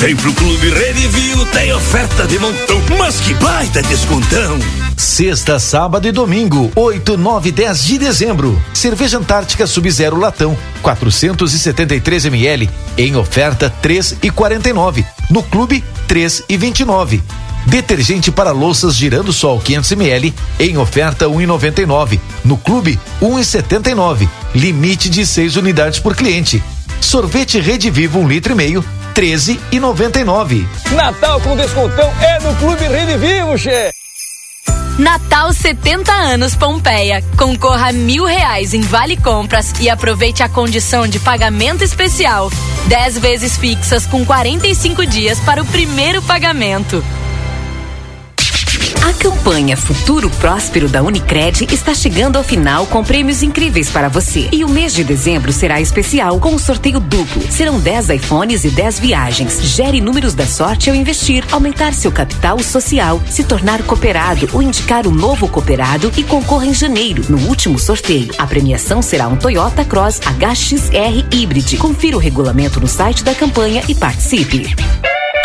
Vem pro Clube Redivio, tem oferta de montão, mas que baita descontão. Sexta, sábado e domingo, 8, 9 e 10 de dezembro. Cerveja Antártica Sub-Zero Latão, 473 ml, em oferta 3 e 49. No clube, 3 e 29. Detergente para louças girando sol 500 ml, em oferta 1,99. No clube, 1,79. Limite de 6 unidades por cliente. Sorvete Rede Vivo 1 um litro e meio, 13 e 99. Natal com descontão é no Clube Rede Vivo, che. Natal 70 anos Pompeia. Concorra a mil reais em vale compras e aproveite a condição de pagamento especial. 10 vezes fixas com 45 dias para o primeiro pagamento. A campanha Futuro Próspero da Unicred está chegando ao final com prêmios incríveis para você. E o mês de dezembro será especial com um sorteio duplo. Serão 10 iPhones e 10 viagens. Gere números da sorte ao investir, aumentar seu capital social, se tornar cooperado ou indicar um novo cooperado e concorra em janeiro, no último sorteio. A premiação será um Toyota Cross HXR Hybrid. Confira o regulamento no site da campanha e participe.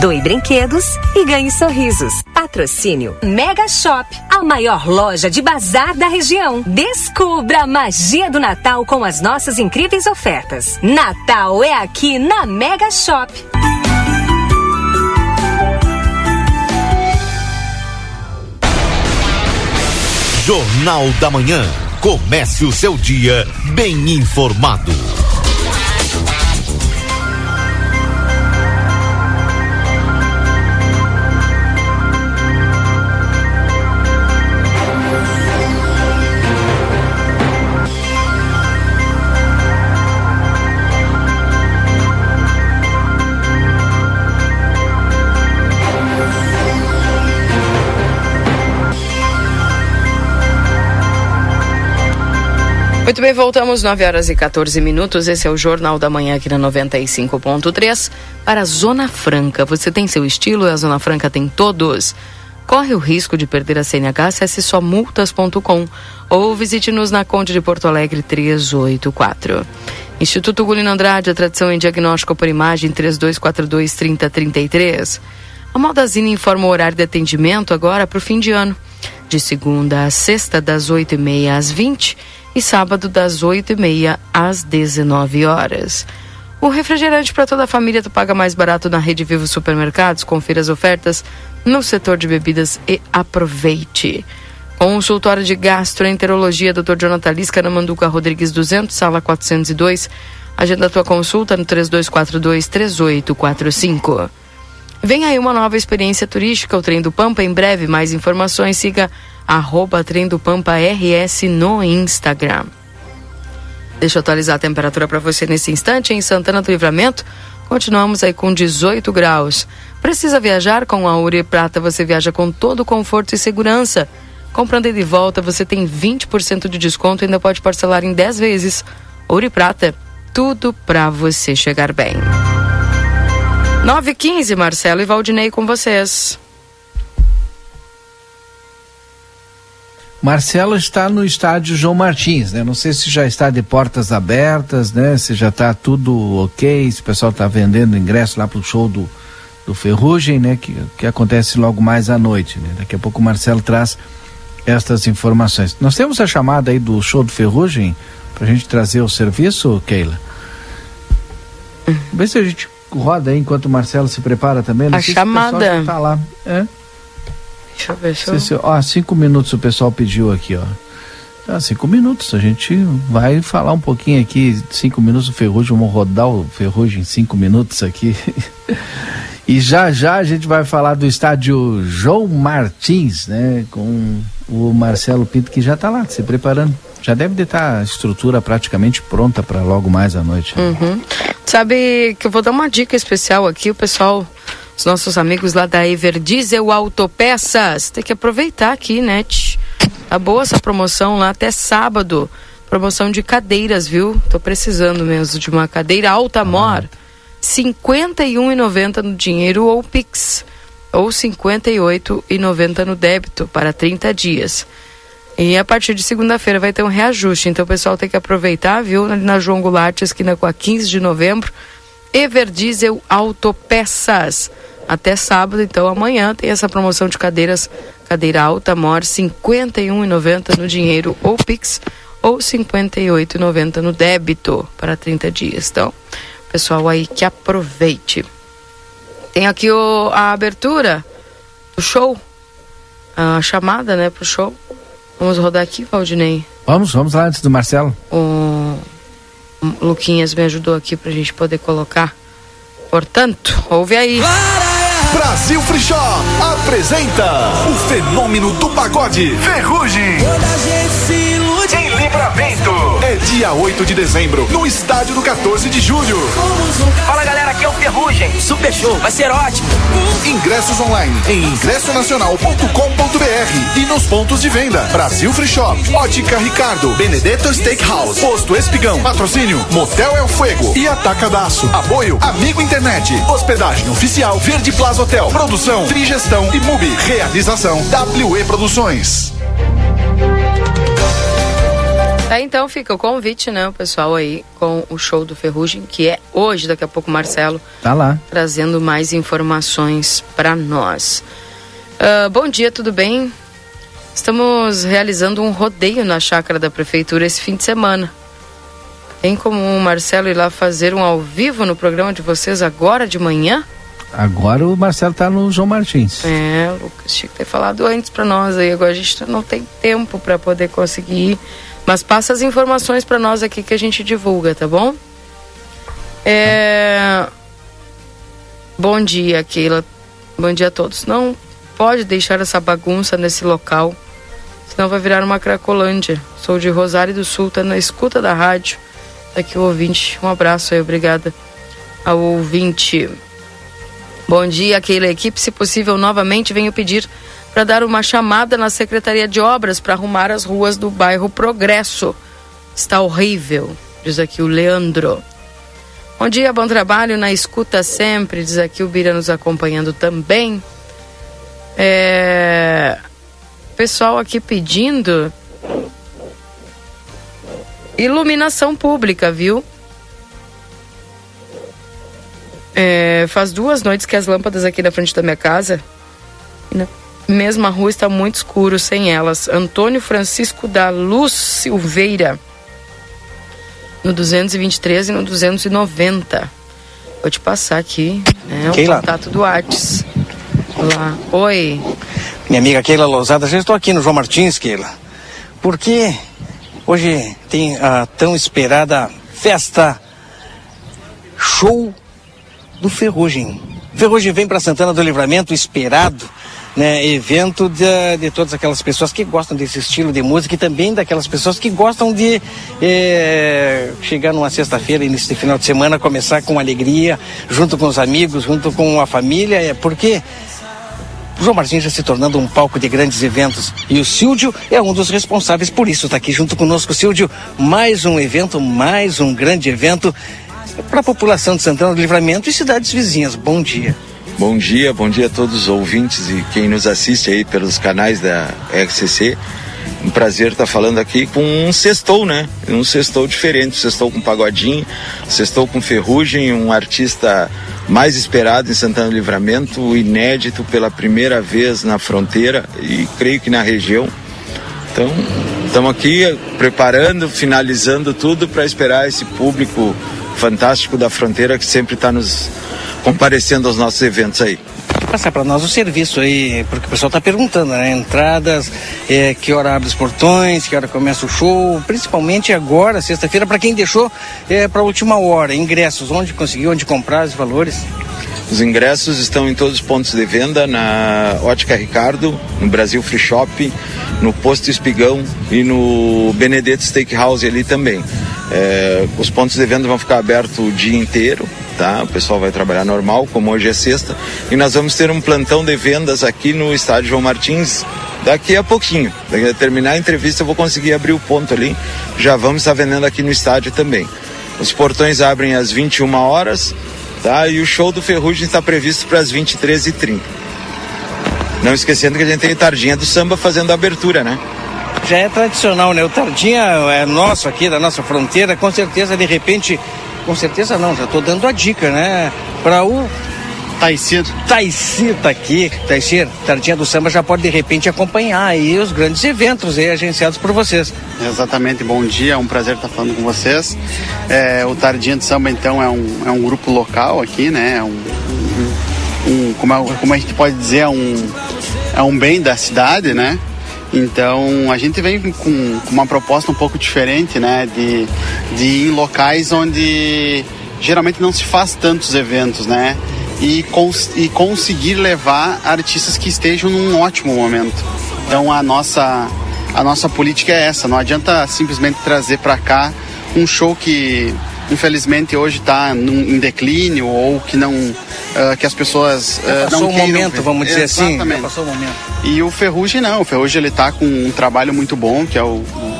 Doe brinquedos e ganhe sorrisos. Patrocínio Mega Shop, a maior loja de bazar da região. Descubra a magia do Natal com as nossas incríveis ofertas. Natal é aqui na Mega Shop. Jornal da Manhã. Comece o seu dia bem informado. Muito bem, voltamos 9 horas e 14 minutos. Esse é o Jornal da Manhã aqui na 95.3 para a Zona Franca. Você tem seu estilo e a Zona Franca tem todos. Corre o risco de perder a CNH, acesse só multas.com ou visite-nos na Conde de Porto Alegre 384. Instituto Gulino Andrade, a tradição em diagnóstico por imagem 3242 3033. A Maldazine informa o horário de atendimento agora para o fim de ano. De segunda a sexta, das 8h30 às 20 e sábado das 8h30 às 19 horas. O refrigerante para toda a família tu paga mais barato na Rede Vivo Supermercados. Confira as ofertas no setor de bebidas e aproveite. Consultório de Gastroenterologia, Dr. Jonathan Lisca, na Manduca Rodrigues 200, sala 402. Agenda tua consulta no 3242-3845. Vem aí uma nova experiência turística, o Trem do Pampa. Em breve, mais informações, siga arroba Trem do Pampa RS no Instagram. Deixa eu atualizar a temperatura para você nesse instante. Em Santana do Livramento, continuamos aí com 18 graus. Precisa viajar com a e Prata? Você viaja com todo conforto e segurança. Comprando ele de volta, você tem 20% de desconto e ainda pode parcelar em 10 vezes. Ouro e Prata, tudo para você chegar bem. 9h15, Marcelo e Valdinei com vocês. Marcelo está no estádio João Martins, né? Não sei se já está de portas abertas, né? Se já está tudo ok, se o pessoal está vendendo ingresso lá para o show do, do Ferrugem, né? Que, que acontece logo mais à noite, né? Daqui a pouco o Marcelo traz estas informações. Nós temos a chamada aí do show do Ferrugem para a gente trazer o serviço, Keila? Vê se a gente roda aí enquanto o Marcelo se prepara também. Não a chamada. Se tá lá. É? Deixa eu ver se eu... Se, ó, cinco minutos o pessoal pediu aqui, ó. Ah, cinco minutos, a gente vai falar um pouquinho aqui, cinco minutos do Ferrugem, vamos rodar o Ferrugem em cinco minutos aqui. e já já a gente vai falar do estádio João Martins, né? Com o Marcelo Pinto que já está lá, se preparando. Já deve estar a estrutura praticamente pronta para logo mais à noite. Né? Uhum. Sabe que eu vou dar uma dica especial aqui, o pessoal os nossos amigos lá da Everdiesel Autopeças. Tem que aproveitar aqui, né? Tá boa essa promoção lá até sábado. Promoção de cadeiras, viu? Tô precisando mesmo de uma cadeira alta mor. Ah. 51,90 no dinheiro ou Pix. Ou 58,90 no débito para 30 dias. E a partir de segunda-feira vai ter um reajuste. Então o pessoal tem que aproveitar, viu? Na João Goulart, esquina com a 15 de novembro. Everdiesel Autopeças. Até sábado, então amanhã tem essa promoção de cadeiras, cadeira alta, mor, R$ 51,90 no dinheiro ou Pix ou R$ 58,90 no débito para 30 dias. Então, pessoal aí que aproveite. Tem aqui o, a abertura do show a chamada, né, pro show. Vamos rodar aqui, Valdinei. Vamos, vamos lá antes do Marcelo. O Luquinhas me ajudou aqui pra gente poder colocar. Portanto, ouve aí. Brasil Free Shop apresenta o fenômeno do pagode Ferrugem. Livramento. É dia 8 de dezembro, no estádio do 14 de julho. Fala galera, aqui é o Ferrugem. Super show, vai ser ótimo. Ingressos online em ingressonacional.com.br e nos pontos de venda. Brasil Free Shop, Ótica Ricardo, Benedetto Steakhouse, Posto Espigão, Patrocínio Motel El Fuego e Atacadaço. Apoio Amigo Internet, Hospedagem Oficial Verde Plaza Hotel, Produção Trigestão e Mubi. Realização WE Produções. Tá, então fica o convite, né, o pessoal aí com o show do Ferrugem, que é hoje, daqui a pouco o Marcelo Tá lá. trazendo mais informações para nós. Ah, bom dia, tudo bem? Estamos realizando um rodeio na chácara da prefeitura esse fim de semana. Tem como o Marcelo ir lá fazer um ao vivo no programa de vocês agora de manhã? Agora o Marcelo tá no João Martins. É, o Lucas tinha que ter falado antes para nós aí. Agora a gente não tem tempo para poder conseguir ir. Mas passa as informações para nós aqui que a gente divulga, tá bom? É... Bom dia, Keila. Bom dia a todos. Não pode deixar essa bagunça nesse local, senão vai virar uma cracolândia. Sou de Rosário do Sul, tá na escuta da rádio. Tá aqui o ouvinte. Um abraço aí, obrigada ao ouvinte. Bom dia, Keila. Equipe, se possível, novamente venho pedir para dar uma chamada na Secretaria de Obras para arrumar as ruas do bairro Progresso. Está horrível, diz aqui o Leandro. Bom dia, bom trabalho na escuta sempre, diz aqui o Bira nos acompanhando também. É... Pessoal aqui pedindo iluminação pública, viu? É, faz duas noites que as lâmpadas aqui na frente da minha casa, na mesma rua, está muito escuro sem elas. Antônio Francisco da Luz Silveira, no 223 e no 290. Vou te passar aqui, né, o Keila. contato do Whats. Lá. Oi. Minha amiga Keila Lousada, já estou aqui no João Martins, Keila. Porque hoje tem a tão esperada festa show do Ferrugem. Ferrugem vem para Santana do Livramento, esperado, né, evento de, de todas aquelas pessoas que gostam desse estilo de música e também daquelas pessoas que gostam de eh, chegar numa sexta-feira, início de final de semana, começar com alegria, junto com os amigos, junto com a família, é porque João Martins já se tornando um palco de grandes eventos. E o Silvio é um dos responsáveis por isso. Está aqui junto conosco, Silvio. Mais um evento, mais um grande evento para a população de Santana do Livramento e cidades vizinhas. Bom dia. Bom dia, bom dia a todos os ouvintes e quem nos assiste aí pelos canais da RCC. Um prazer estar falando aqui com um sextou, né? Um sextou diferente, sextou com pagodinho, sextou com ferrugem, um artista mais esperado em Santana do Livramento, inédito pela primeira vez na fronteira e creio que na região. Então, estamos aqui preparando, finalizando tudo para esperar esse público fantástico da fronteira que sempre está nos comparecendo aos nossos eventos aí. Passar para nós o serviço aí, porque o pessoal está perguntando, né? Entradas, eh, que hora abre os portões, que hora começa o show, principalmente agora, sexta-feira, para quem deixou para a última hora. Ingressos, onde conseguiu, onde comprar os valores. Os ingressos estão em todos os pontos de venda, na Ótica Ricardo, no Brasil Free Shop, no Posto Espigão e no Benedetto Steakhouse ali também. É, os pontos de venda vão ficar abertos o dia inteiro, tá? O pessoal vai trabalhar normal, como hoje é sexta, e nós vamos ter um plantão de vendas aqui no estádio João Martins daqui a pouquinho. Daqui a terminar a entrevista eu vou conseguir abrir o ponto ali. Já vamos estar vendendo aqui no estádio também. Os portões abrem às 21 horas, tá? E o show do Ferrugem está previsto para as 23h30. Não esquecendo que a gente tem Tardinha do Samba fazendo a abertura, né? Já é tradicional, né? O Tardinha é nosso aqui, da nossa fronteira, com certeza, de repente, com certeza não, já estou dando a dica, né? Para o Taicir. Taicir tá aqui. Taicir, Tardinha do Samba já pode de repente acompanhar aí os grandes eventos aí agenciados por vocês. Exatamente, bom dia, é um prazer estar falando com vocês. É, o Tardinha do Samba, então, é um, é um grupo local aqui, né? É um, um, um- como, é- como a gente pode dizer, é um, é um bem da cidade, né? Então a gente vem com, com uma proposta um pouco diferente, né? De, de ir em locais onde geralmente não se faz tantos eventos, né? E, cons e conseguir levar artistas que estejam num ótimo momento. Então a nossa, a nossa política é essa, não adianta simplesmente trazer para cá um show que infelizmente hoje está em declínio ou que não uh, que as pessoas uh, passou não o momento, ver. vamos dizer assim. Exatamente. Já passou o momento. E o Ferrugem não, o Ferrugem ele tá com um trabalho muito bom, que é o, o,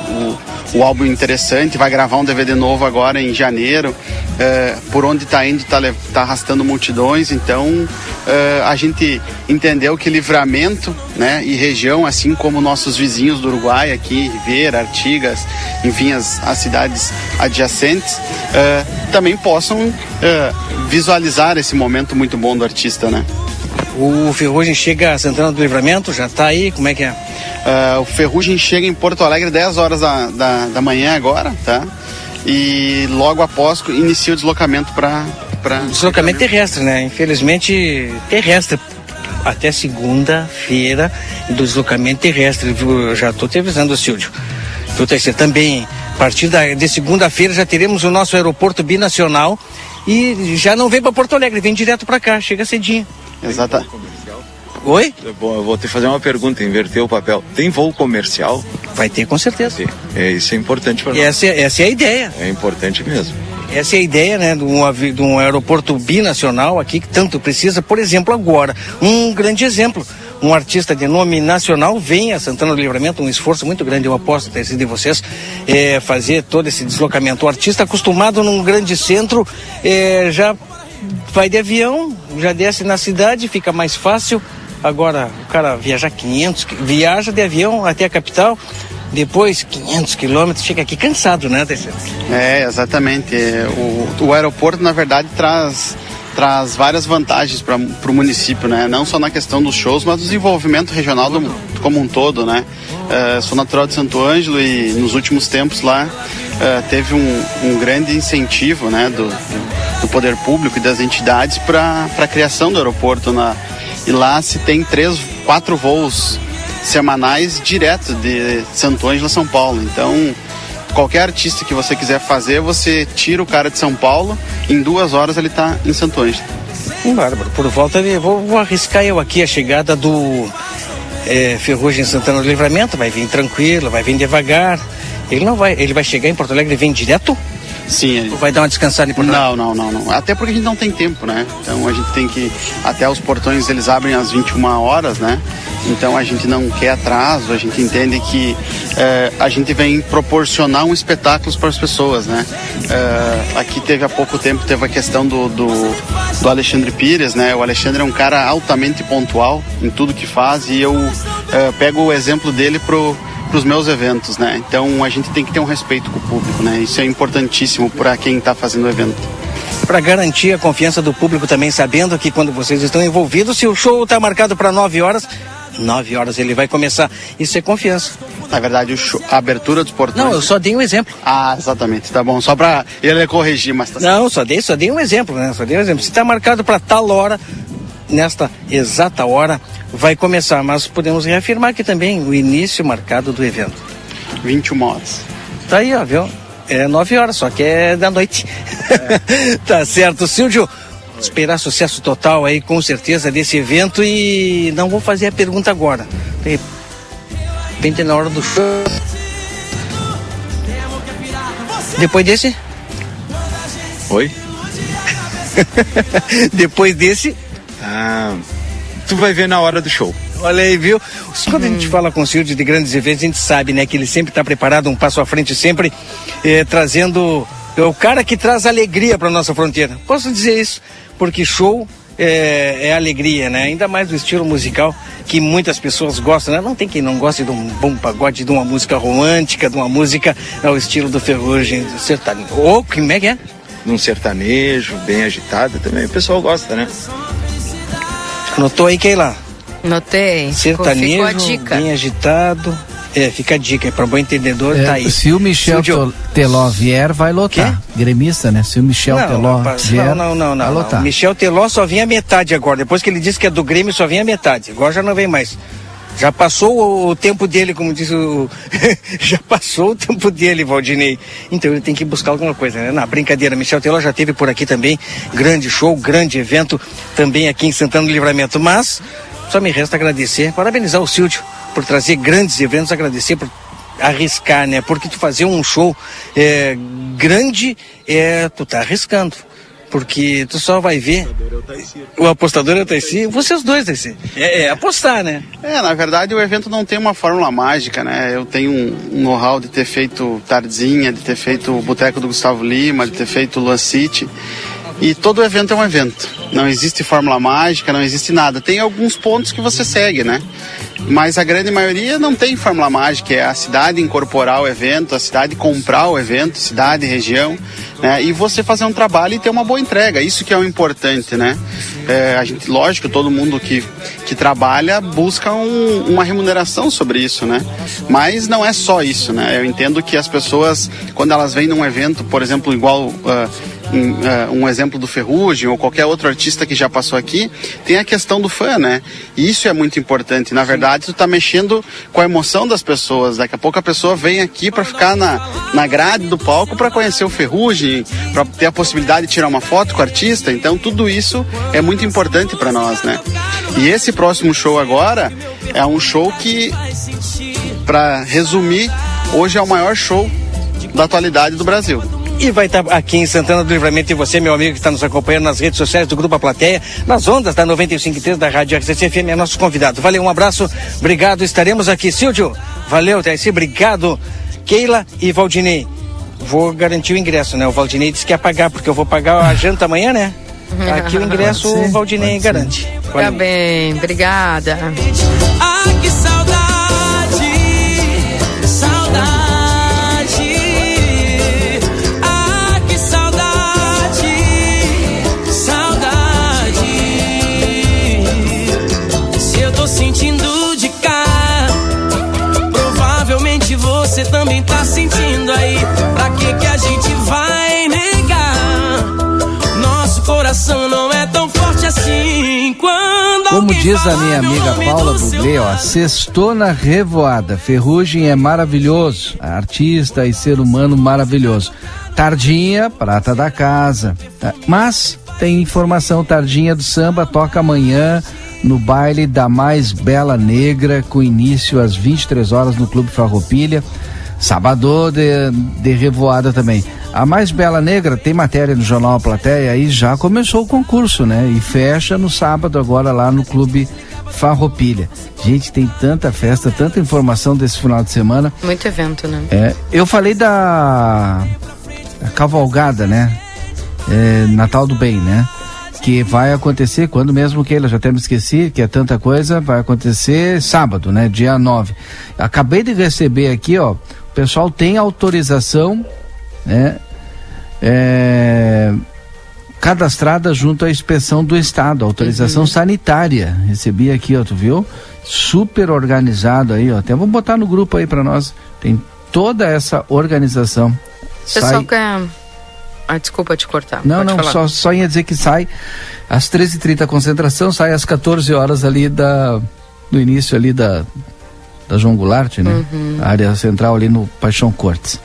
o álbum interessante, vai gravar um DVD novo agora em janeiro. Uh, por onde está indo, está tá arrastando multidões, então uh, a gente entendeu que livramento né, e região, assim como nossos vizinhos do Uruguai, aqui, Ribeira, Artigas, enfim, as, as cidades adjacentes, uh, também possam visualizar esse momento muito bom do artista, né? O Ferrugem chega a Santana do Livramento, já está aí, como é que é? Uh, o Ferrugem chega em Porto Alegre 10 horas da, da, da manhã agora, tá? E logo após inicia o deslocamento para. Pra... Deslocamento terrestre, né? Infelizmente terrestre. Até segunda-feira do deslocamento terrestre. Eu já estou te avisando, Silvio. Viu, Terceiro? Também, a partir da, de segunda-feira já teremos o nosso aeroporto binacional e já não vem para Porto Alegre, vem direto para cá, chega cedinho. Exata. Oi? Bom, eu vou te fazer uma pergunta, inverter o papel. Tem voo comercial? Vai ter, com certeza. É, isso é importante para nós. Essa, é- essa é a ideia. É importante mesmo. Essa é a ideia, né, de um, de um aeroporto binacional aqui que tanto precisa. Por exemplo, agora, um grande exemplo. Um artista de nome nacional vem a Santana do Livramento, um esforço muito grande, eu aposto ter sido de vocês, é, fazer todo esse deslocamento. O artista acostumado num grande centro, é, já vai de avião, já desce na cidade, fica mais fácil. Agora, o cara viajar 500, qui- viaja de avião até a capital, depois 500 quilômetros, chega aqui cansado, né? É, exatamente. O, o aeroporto, na verdade, traz, traz várias vantagens para o município, né? Não só na questão dos shows, mas do desenvolvimento regional do- como um todo, né? É, sou natural de Santo Ângelo e nos últimos tempos lá é, teve um, um grande incentivo, né? Do, do poder público e das entidades para a criação do aeroporto. Na, e lá se tem três, quatro voos semanais direto de Santo Ângelo a São Paulo. Então, qualquer artista que você quiser fazer, você tira o cara de São Paulo, em duas horas ele está em Santo Ângelo. Bárbaro. Por volta de. Vou, vou arriscar eu aqui a chegada do é, Ferrugem Santana do Livramento. Vai vir tranquilo, vai vir devagar. Ele não vai. Ele vai chegar em Porto Alegre e vem direto? Sim. Ele... Ou vai dar uma descansada em Porto Não, não, não, não. Até porque a gente não tem tempo, né? Então a gente tem que. Até os portões eles abrem às 21 horas, né? Então a gente não quer atraso, a gente entende que eh, a gente vem proporcionar um espetáculo para as pessoas, né? Eh, aqui teve há pouco tempo, teve a questão do, do, do Alexandre Pires, né? O Alexandre é um cara altamente pontual em tudo que faz e eu eh, pego o exemplo dele pro para os meus eventos, né? Então a gente tem que ter um respeito com o público, né? Isso é importantíssimo para quem está fazendo o evento. Para garantir a confiança do público também, sabendo que quando vocês estão envolvidos, se o show está marcado para 9 horas, 9 horas ele vai começar. Isso é confiança. Na verdade, show- a abertura dos portões. Não, eu só dei um exemplo. Ah, exatamente, tá bom. Só para ele corrigir, mas tá Não, só dei, só dei um exemplo, né? Só dei um exemplo. Se está marcado para tal hora, nesta exata hora, vai começar. Mas podemos reafirmar aqui também o início marcado do evento. 21 horas. Tá aí, ó, viu? É 9 horas, só que é da noite. tá certo, Silvio. Esperar sucesso total aí, com certeza, desse evento e não vou fazer a pergunta agora. De repente na hora do show. Depois desse? Oi? Depois desse? Ah, tu vai ver na hora do show. Olha aí, viu? Quando a gente fala com o Silvio de grandes eventos, a gente sabe, né, que ele sempre está preparado, um passo à frente, sempre eh, trazendo. É o cara que traz alegria para nossa fronteira. Posso dizer isso, porque show é, é alegria, né? Ainda mais do estilo musical que muitas pessoas gostam, né? Não tem quem não goste de um bom pagode, de uma música romântica, de uma música ao estilo do Ferrugem, do sertanejo. Ou como é que é? Num sertanejo, bem agitado também, o pessoal gosta, né? Notou aí, Keila? Notei. Sertanejo, Ficou a dica. bem agitado. É, fica a dica, é para bom entendedor, É, tá aí. Se o Michel Silvio, Tel- Teló vier, vai lotar. Gremista, né? Se o Michel não, Teló rapaz, vier, não, não, não, vai não, lotar. Michel Teló só vinha metade agora. Depois que ele disse que é do Grêmio, só vinha metade. Agora já não vem mais. Já passou o, tempo dele, como disse o. já passou o tempo dele, Valdinei. Então ele tem que buscar alguma coisa, né? Na brincadeira, Michel Teló já teve por aqui também. Grande show, grande evento também aqui em Santana do Livramento. Mas só me resta agradecer, parabenizar o Silvio por trazer grandes eventos, agradecer por arriscar, né? Porque tu fazer um show é, grande, é, tu tá arriscando. Porque tu só vai ver. O apostador é o Taici. Vocês dois, Taici. É, é apostar, né? É, na verdade o evento não tem uma fórmula mágica, né? Eu tenho um know-how de ter feito Tardinha, de ter feito o Boteco do Gustavo Lima, de ter feito Luan City. E todo evento é um evento. Não existe fórmula mágica, não existe nada. Tem alguns pontos que você segue, né? Mas a grande maioria não tem fórmula mágica. É a cidade incorporar o evento, a cidade comprar o evento, cidade, região, né? E você fazer um trabalho e ter uma boa entrega. Isso que é o importante, né? É, a gente, lógico, todo mundo que, que trabalha busca um, uma remuneração sobre isso, né? Mas não é só isso, né? Eu entendo que as pessoas, quando elas vêm num evento, por exemplo, igual uh, um, uh, um, exemplo do Ferrugem ou qualquer outro artista que já passou aqui, tem a questão do fã, né? E isso é muito importante. Na verdade, tu tá mexendo com a emoção das pessoas. Daqui a pouco a pessoa vem aqui para ficar na, na grade do palco para conhecer o Ferrugem, para ter a possibilidade de tirar uma foto com o artista. Então, tudo isso é muito importante para nós, né? E esse próximo show agora é um show que, para resumir, hoje é o maior show da atualidade do Brasil e vai estar aqui em Santana do Livramento e você, meu amigo que está nos acompanhando nas redes sociais do Grupo A Plateia, nas ondas da 95.3 da Rádio RCC é nosso convidado. Valeu, um abraço, obrigado, estaremos aqui. Silvio, valeu, Terci, obrigado. Keila e Valdinei. Vou garantir o ingresso, né? O Valdinei disse que ia pagar, porque eu vou pagar a janta amanhã, né? Aqui o ingresso o Valdinei garante. Tá bem, obrigada. Coração não é tão forte assim. Quando Como diz a minha amiga Paula Bublé, ó, sextona revoada. Ferrugem é maravilhoso, artista e ser humano maravilhoso. Tardinha, prata da casa. Tá? Mas tem informação, Tardinha do Samba toca amanhã no baile da mais bela negra, com início às 23 horas no Clube Farroupilha. Sábado de, de revoada também. A mais bela negra tem matéria no jornal A Plateia e já começou o concurso, né? E fecha no sábado agora lá no Clube Farroupilha. Gente, tem tanta festa, tanta informação desse final de semana. Muito evento, né? É, eu falei da cavalgada, né? É, Natal do Bem, né? que vai acontecer quando mesmo que ele já temos esqueci que é tanta coisa, vai acontecer sábado, né, dia 9. Acabei de receber aqui, ó, o pessoal tem autorização, né, é, cadastrada junto à inspeção do estado, autorização uhum. sanitária. Recebi aqui, ó, tu viu? Super organizado aí, ó. Até vamos botar no grupo aí para nós. Tem toda essa organização. Pessoal Sai... quer ah, desculpa te cortar. Não, não, só, só ia dizer que sai às 13h30 a concentração, sai às 14 horas ali da, do início ali da, da João Goulart, né? Uhum. A área central ali no Paixão Cortes.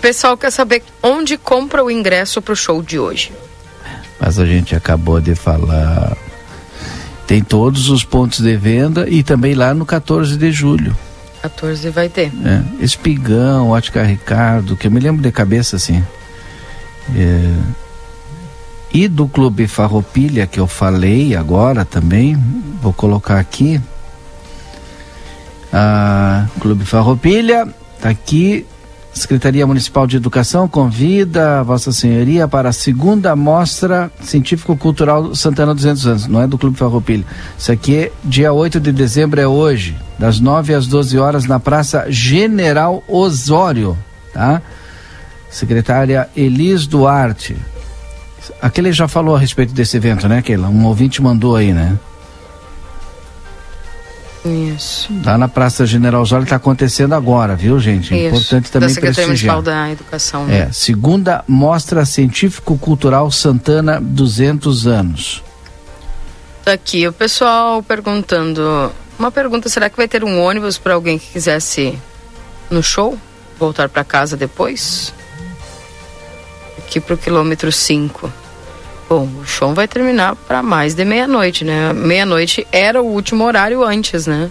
pessoal quer saber onde compra o ingresso para o show de hoje. Mas a gente acabou de falar. Tem todos os pontos de venda e também lá no 14 de julho. 14 vai ter. É, Espigão, Ótica Ricardo, que eu me lembro de cabeça assim. É, e do Clube Farroupilha, que eu falei agora também, vou colocar aqui. Ah, Clube Farroupilha, tá aqui. Secretaria Municipal de Educação convida Vossa Senhoria para a segunda mostra científico-cultural Santana 200 anos. Não é do Clube Farroupilha. Isso aqui é dia 8 de dezembro, é hoje, das 9 às 12 horas, na Praça General Osório, tá? secretária Elis Duarte. Aquele já falou a respeito desse evento, né, Keila? Um ouvinte mandou aí, né? Isso. Lá na Praça General Osório está acontecendo agora, viu, gente? Isso. Importante também da Secretaria Municipal da Educação. Né? É, segunda Mostra Científico-Cultural Santana 200 anos. Aqui o pessoal perguntando Uma pergunta: será que vai ter um ônibus para alguém que quisesse ir no show? Voltar para casa depois? Aqui pro quilômetro 5. Bom, o show vai terminar para mais de meia-noite, né? Meia-noite era o último horário antes, né?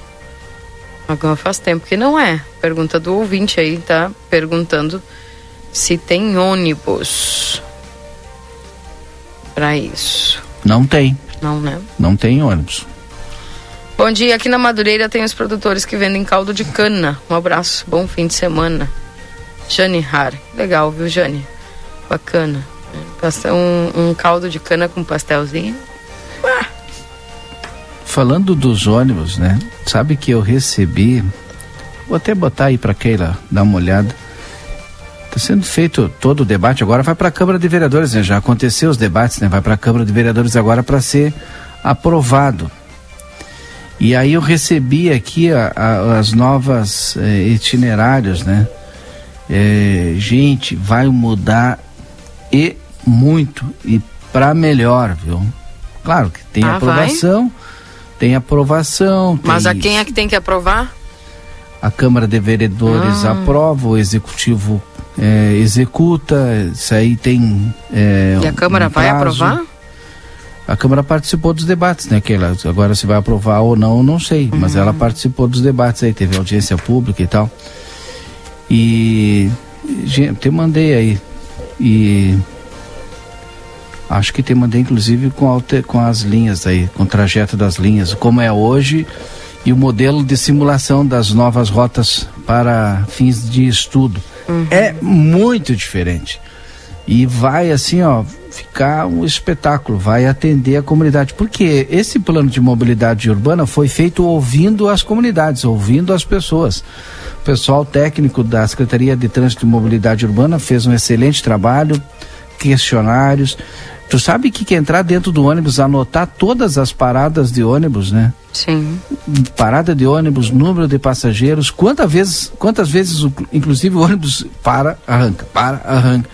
Agora faz tempo que não é. Pergunta do ouvinte aí, tá perguntando se tem ônibus para isso. Não tem. Não, né? Não tem ônibus. Bom dia, aqui na Madureira tem os produtores que vendem caldo de cana. Um abraço, bom fim de semana. Jane Har. Legal, viu, Jane? Bacana. Um, um caldo de cana com pastelzinho. Ah. Falando dos ônibus, né? Sabe que eu recebi. Vou até botar aí para Keila dar uma olhada. Está sendo feito todo o debate agora, vai para a Câmara de Vereadores, né? Já aconteceu os debates, né? Vai para a Câmara de Vereadores agora para ser aprovado. E aí eu recebi aqui a, a, as novas eh, itinerários, né? É, gente, vai mudar e muito e para melhor, viu? Claro que tem ah, aprovação, vai? tem aprovação. Mas tem... a quem é que tem que aprovar? A Câmara de Vereadores ah. aprova, o Executivo é, executa, isso aí tem. É, e a Câmara um vai aprovar? A Câmara participou dos debates, né? Que ela, agora se vai aprovar ou não, não sei. Uhum. Mas ela participou dos debates aí, teve audiência pública e tal. E. Gente, te mandei aí. E. Acho que te mandei inclusive com, alter, com as linhas aí, com o trajeto das linhas, como é hoje e o modelo de simulação das novas rotas para fins de estudo. Uhum. É muito diferente. E vai assim, ó, ficar um espetáculo, vai atender a comunidade. Porque esse plano de mobilidade urbana foi feito ouvindo as comunidades, ouvindo as pessoas. O pessoal técnico da Secretaria de Trânsito e Mobilidade Urbana fez um excelente trabalho, questionários. Tu sabe que, que entrar dentro do ônibus, anotar todas as paradas de ônibus, né? Sim. Parada de ônibus, número de passageiros, quantas vezes, quantas vezes, inclusive, o ônibus para, arranca, para, arranca.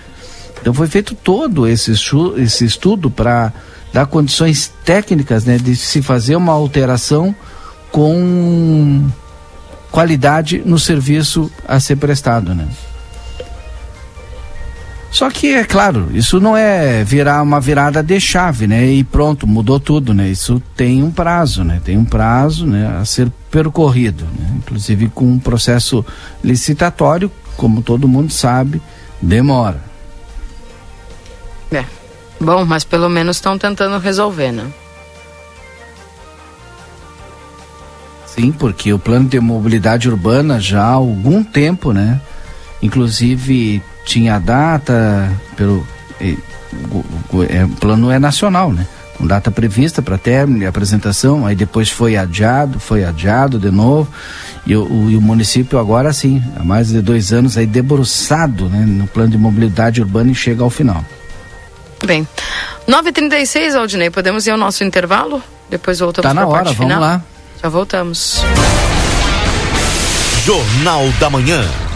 Então foi feito todo esse, esse estudo para dar condições técnicas né, de se fazer uma alteração com qualidade no serviço a ser prestado. Né? Só que, é claro, isso não é virar uma virada de chave, né? E pronto, mudou tudo, né? Isso tem um prazo, né? Tem um prazo né, a ser percorrido, né? Inclusive com um processo licitatório, como todo mundo sabe, demora. É. Bom, mas pelo menos estão tentando resolver, né? Sim, porque o plano de mobilidade urbana já há algum tempo, né? Inclusive tinha data pelo o, o, é, o plano é nacional, né? Com data prevista para término e apresentação, aí depois foi adiado, foi adiado de novo. E o, e o, município agora sim, há mais de dois anos aí debruçado né, no plano de mobilidade urbana e chega ao final. Bem, 9h36, Aldinei, podemos ir ao nosso intervalo? Depois voltamos tá na hora, vamos final? lá. Já voltamos. Jornal da Manhã.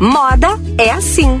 Moda é assim.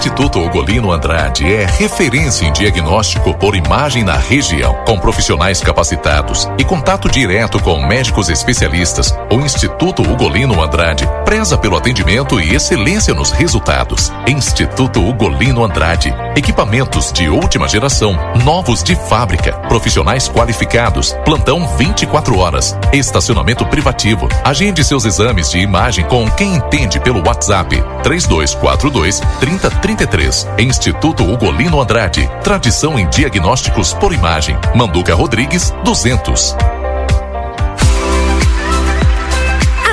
Instituto Ugolino Andrade é referência em diagnóstico por imagem na região. Com profissionais capacitados e contato direto com médicos especialistas, o Instituto Ugolino Andrade preza pelo atendimento e excelência nos resultados. Instituto Ugolino Andrade. Equipamentos de última geração, novos de fábrica, profissionais qualificados, plantão 24 horas, estacionamento privativo. Agende seus exames de imagem com quem entende pelo WhatsApp 3242 3033. Instituto Ugolino Andrade. Tradição em diagnósticos por imagem. Manduca Rodrigues 200.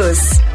News.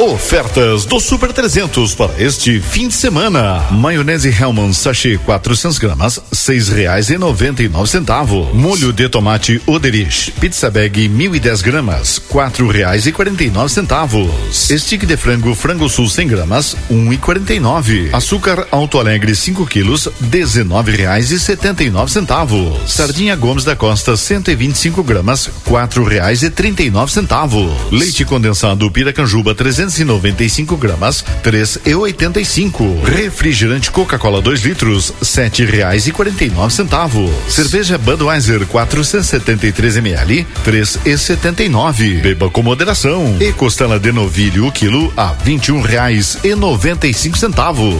Ofertas do Super 300 para este fim de semana. Maionese Hellman sachê 400 gramas, seis reais e noventa e nove centavos. Molho de tomate Oderich, pizza bag 1010 gramas, quatro reais e quarenta e nove centavos. Stick de frango frango sul 100 gramas, um e quarenta e nove. Açúcar Alto Alegre 5 quilos, dezenove reais e setenta e nove centavos. Sardinha Gomes da Costa 125 gramas, quatro reais e trinta e nove centavos. Leite condensado Piracanjuba 300 295 gramas, três e oitenta e cinco. Refrigerante Coca-Cola 2 litros, sete reais e quarenta e nove centavos. Cerveja Budweiser 473 ml, três e setenta e nove. Beba com moderação. E costela de novilho o quilo a vinte e um reais e noventa e cinco centavos.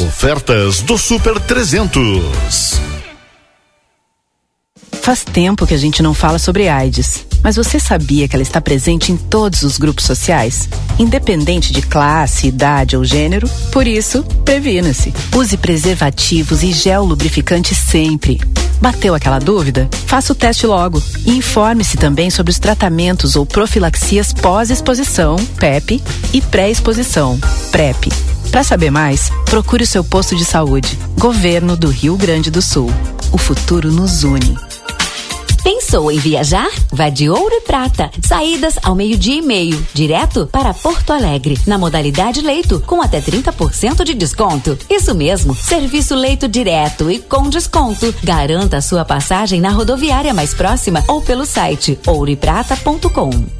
Ofertas do Super 300. Faz tempo que a gente não fala sobre AIDS, mas você sabia que ela está presente em todos os grupos sociais, independente de classe, idade ou gênero? Por isso, previna-se. Use preservativos e gel lubrificante sempre. Bateu aquela dúvida? Faça o teste logo e informe-se também sobre os tratamentos ou profilaxias pós-exposição, PEP, e pré-exposição, PrEP. Para saber mais, procure o seu posto de saúde. Governo do Rio Grande do Sul. O futuro nos une. Pensou em viajar? Vá de Ouro e Prata. Saídas ao meio-dia e meio, direto para Porto Alegre, na modalidade leito, com até 30% de desconto. Isso mesmo, serviço leito direto e com desconto. Garanta sua passagem na rodoviária mais próxima ou pelo site ouroeprata.com.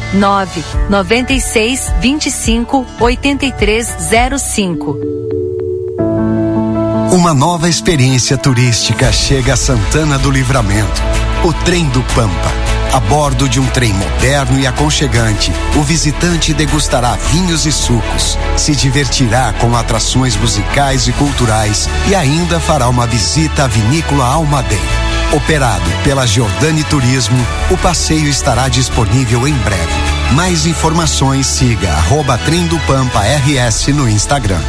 9 96 25 8305. Uma nova experiência turística chega a Santana do Livramento. O Trem do Pampa. A bordo de um trem moderno e aconchegante, o visitante degustará vinhos e sucos, se divertirá com atrações musicais e culturais e ainda fará uma visita à vinícola Almaden. Operado pela Giordani Turismo, o passeio estará disponível em breve. Mais informações siga arroba Pampa RS no Instagram.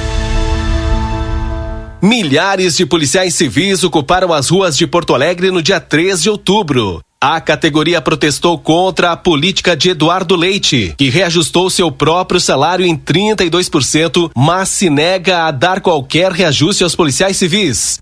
Milhares de policiais civis ocuparam as ruas de Porto Alegre no dia 3 de outubro. A categoria protestou contra a política de Eduardo Leite, que reajustou seu próprio salário em 32%, mas se nega a dar qualquer reajuste aos policiais civis.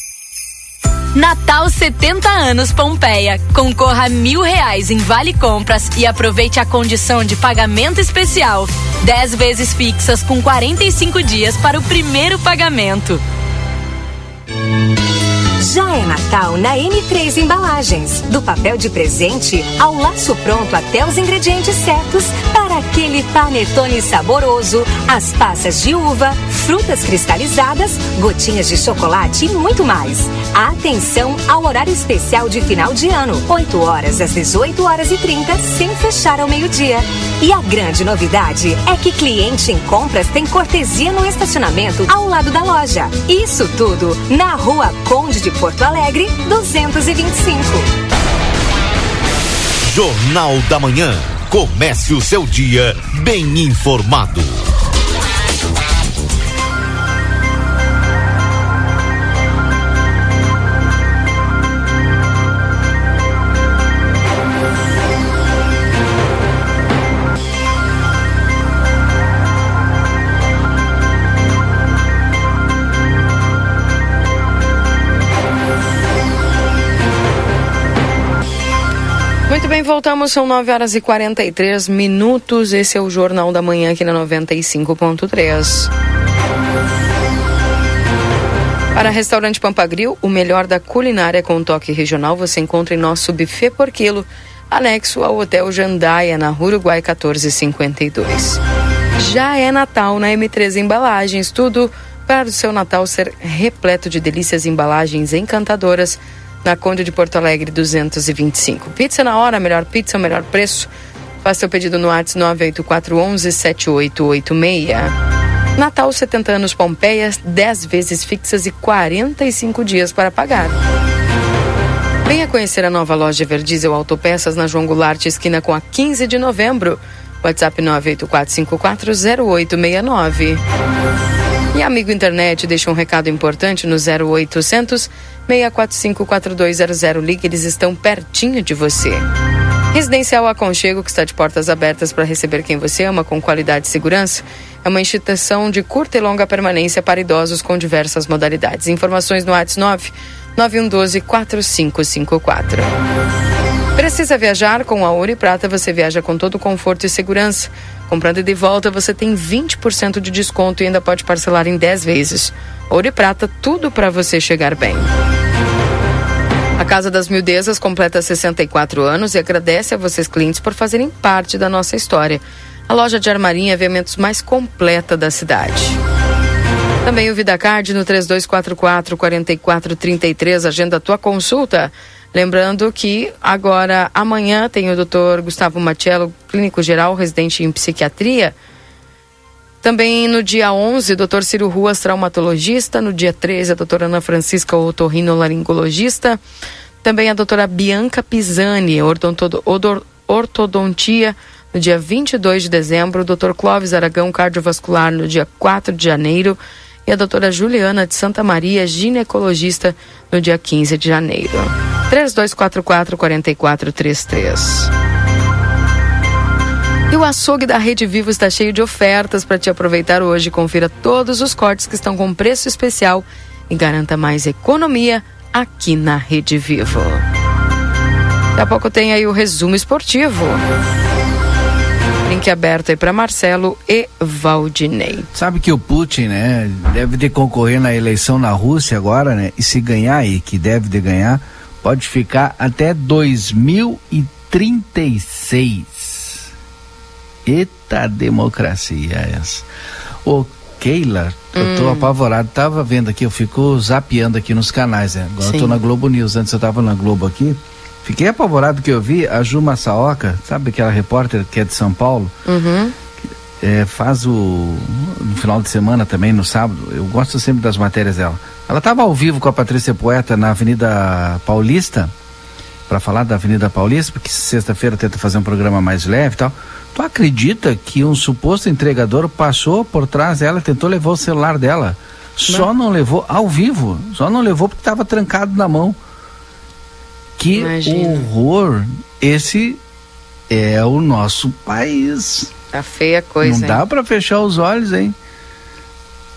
Natal 70 anos Pompeia. Concorra a mil reais em Vale Compras e aproveite a condição de pagamento especial. 10 vezes fixas com 45 dias para o primeiro pagamento. Já é Natal na M3 Embalagens. Do papel de presente ao laço pronto até os ingredientes certos para aquele panetone saboroso, as passas de uva, frutas cristalizadas, gotinhas de chocolate e muito mais. Atenção ao horário especial de final de ano, 8 horas às 18 horas e 30, sem fechar ao meio-dia. E a grande novidade é que cliente em compras tem cortesia no estacionamento ao lado da loja. Isso tudo na Rua Conde de Porto Alegre, 225. Jornal da Manhã. Comece o seu dia bem informado. Muito bem, voltamos, são 9 horas e 43 minutos. Esse é o Jornal da Manhã aqui na 95.3. Para restaurante Pampagril, o melhor da culinária com toque regional você encontra em nosso buffet por quilo, anexo ao Hotel Jandaia, na Uruguai 1452. Já é Natal na M3 Embalagens, tudo para o seu Natal ser repleto de delícias embalagens encantadoras na Conde de Porto Alegre 225. Pizza na hora, melhor pizza, melhor preço. Faça seu pedido no WhatsApp 98411 7886. Natal 70 anos Pompeia, 10 vezes fixas e 45 dias para pagar. Venha conhecer a nova loja Verdiesel Autopeças na João Goulart, esquina com a 15 de novembro. WhatsApp 984540869. E amigo internet, deixa um recado importante no 0800 645 4200. Ligue, eles estão pertinho de você. Residencial Aconchego, que está de portas abertas para receber quem você ama com qualidade e segurança, é uma instituição de curta e longa permanência para idosos com diversas modalidades. Informações no WhatsApp 9 9112 4554. Precisa viajar com a Ouro e Prata? Você viaja com todo conforto e segurança. Comprando de volta, você tem 20% de desconto e ainda pode parcelar em 10 vezes. Ouro e Prata, tudo para você chegar bem. A Casa das Mildezas completa 64 anos e agradece a vocês clientes por fazerem parte da nossa história. A loja de armarinha e eventos mais completa da cidade. Também o VidaCard no 3244 4433, agenda tua consulta. Lembrando que agora, amanhã, tem o Dr. Gustavo Matiello, clínico geral, residente em psiquiatria. Também no dia 11, Dr. Ciro Ruas, traumatologista. No dia 13, a doutora Ana Francisca, otorrinolaringologista. Também a doutora Bianca Pisani, ortodontia. No dia 22 de dezembro, o Dr. Clóvis Aragão, cardiovascular. No dia 4 de janeiro. E a doutora Juliana de Santa Maria, ginecologista, no dia 15 de janeiro. 3244-4433. E o açougue da Rede Vivo está cheio de ofertas para te aproveitar hoje. Confira todos os cortes que estão com preço especial e garanta mais economia aqui na Rede Vivo. Daqui a pouco tem aí o resumo esportivo. Link aberto aí para Marcelo e Valdinei. Sabe que o Putin, né, deve de concorrer na eleição na Rússia agora, né? E se ganhar e que deve de ganhar, pode ficar até 2036. Eita democracia essa. Ô, Keila, eu tô Hum. apavorado. Tava vendo aqui, eu fico zapeando aqui nos canais, né? Agora eu tô Sim. na Globo News, antes eu tava na Globo aqui. Fiquei apavorado que eu vi a Ju Massaoka, sabe aquela repórter que é de São Paulo? Uhum. É, faz o. no final de semana também, no sábado. Eu gosto sempre das matérias dela. Ela estava ao vivo com a Patrícia Poeta na Avenida Paulista, para falar da Avenida Paulista, porque sexta-feira tenta fazer um programa mais leve e tal. Tu acredita que um suposto entregador passou por trás dela tentou levar o celular dela? Só não levou ao vivo, só não levou porque estava trancado na mão. Que Imagina. horror! Esse é o nosso país. Tá feia a coisa, Não dá hein? para fechar os olhos, hein?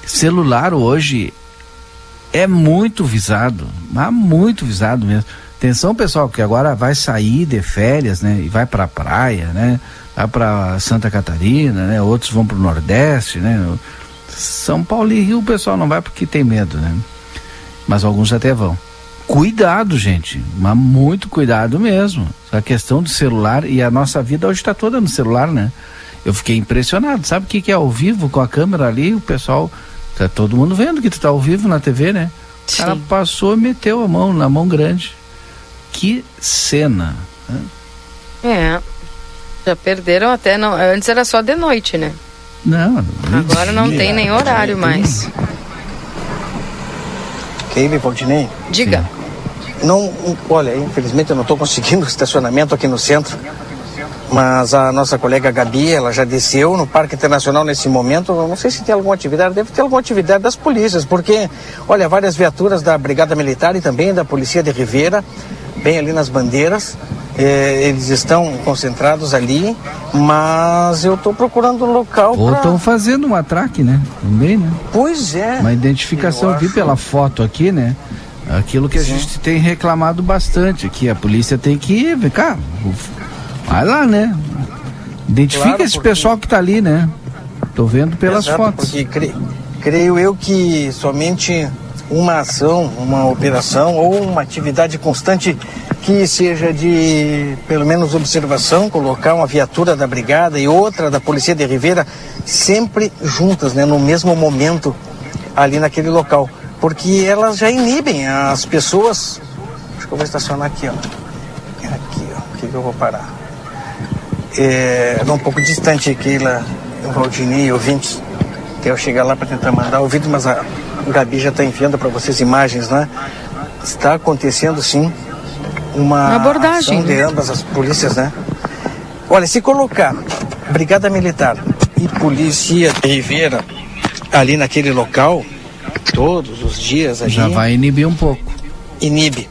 Celular hoje é muito visado, mas muito visado mesmo. Atenção, pessoal, que agora vai sair de férias, né? E vai pra praia, né? Vai pra Santa Catarina, né? Outros vão pro Nordeste, né? São Paulo e Rio o pessoal não vai porque tem medo, né? Mas alguns até vão. Cuidado, gente, mas muito cuidado mesmo. A questão do celular e a nossa vida hoje está toda no celular, né? Eu fiquei impressionado. Sabe o que, que é ao vivo com a câmera ali? O pessoal, tá todo mundo vendo que tu tá ao vivo na TV, né? O cara passou e meteu a mão na mão grande. Que cena. né? É. Já perderam até. Não, antes era só de noite, né? Não. Agora não tem nem horário mais. Keile Valdinei? Diga. Não, olha, infelizmente eu não estou conseguindo estacionamento aqui no centro. Mas a nossa colega Gabi, ela já desceu no Parque Internacional nesse momento. Eu não sei se tem alguma atividade, deve ter alguma atividade das polícias, porque, olha, várias viaturas da Brigada Militar e também da Polícia de Ribeira, bem ali nas bandeiras. Eh, eles estão concentrados ali, mas eu estou procurando um local Ou estão fazendo um atraque, né? Também, né? Pois é. Uma identificação, Eu vi acho- pela foto aqui, né? Aquilo que a gente tem reclamado bastante, que a polícia tem que ir, vem cá, vai lá, né? Identifica Claro, esse porque- pessoal que tá ali, né? Tô vendo pelas Exato, fotos. Porque cre- creio eu que somente uma ação, uma operação ou uma atividade constante que seja de pelo menos observação, colocar uma viatura da brigada e outra da Polícia de Ribeira sempre juntas, né, no mesmo momento ali naquele local, porque elas já inibem as pessoas. Acho que eu vou estacionar aqui, ó. Aqui, ó. Aqui que eu vou parar. É, é um pouco distante aqui lá, o Valdinei, ouvintes. Até eu chegar lá para tentar mandar ouvidos, mas a Gabi já está enviando para vocês imagens, né? Está acontecendo sim uma, Uma abordagem, ação de né? ambas as polícias, né? Olha, se colocar Brigada Militar e Polícia de Ribeira ali naquele local, todos os dias ali. Já vai inibir um pouco. Inibe.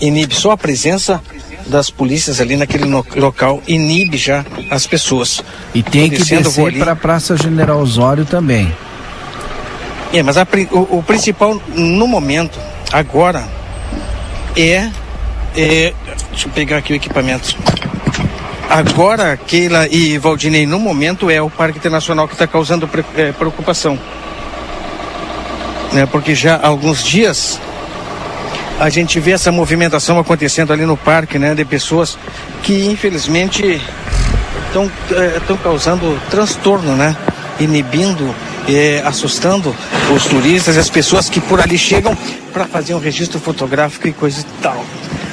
Inibe. Só a presença das polícias ali naquele no- local inibe já as pessoas. E tem que descer ali. para a Praça General Osório também. É, mas a o, o principal no momento, agora, é, é. Deixa eu pegar aqui o equipamento. Agora, Keila e Valdinei, no momento é o Parque Internacional que está causando eh, preocupação. Né, porque já há alguns dias a gente vê essa movimentação acontecendo ali no parque, né, de pessoas que infelizmente estão estão causando transtorno, né, inibindo, eh, assustando os turistas e as pessoas que por ali chegam para fazer um registro fotográfico e coisa e tal.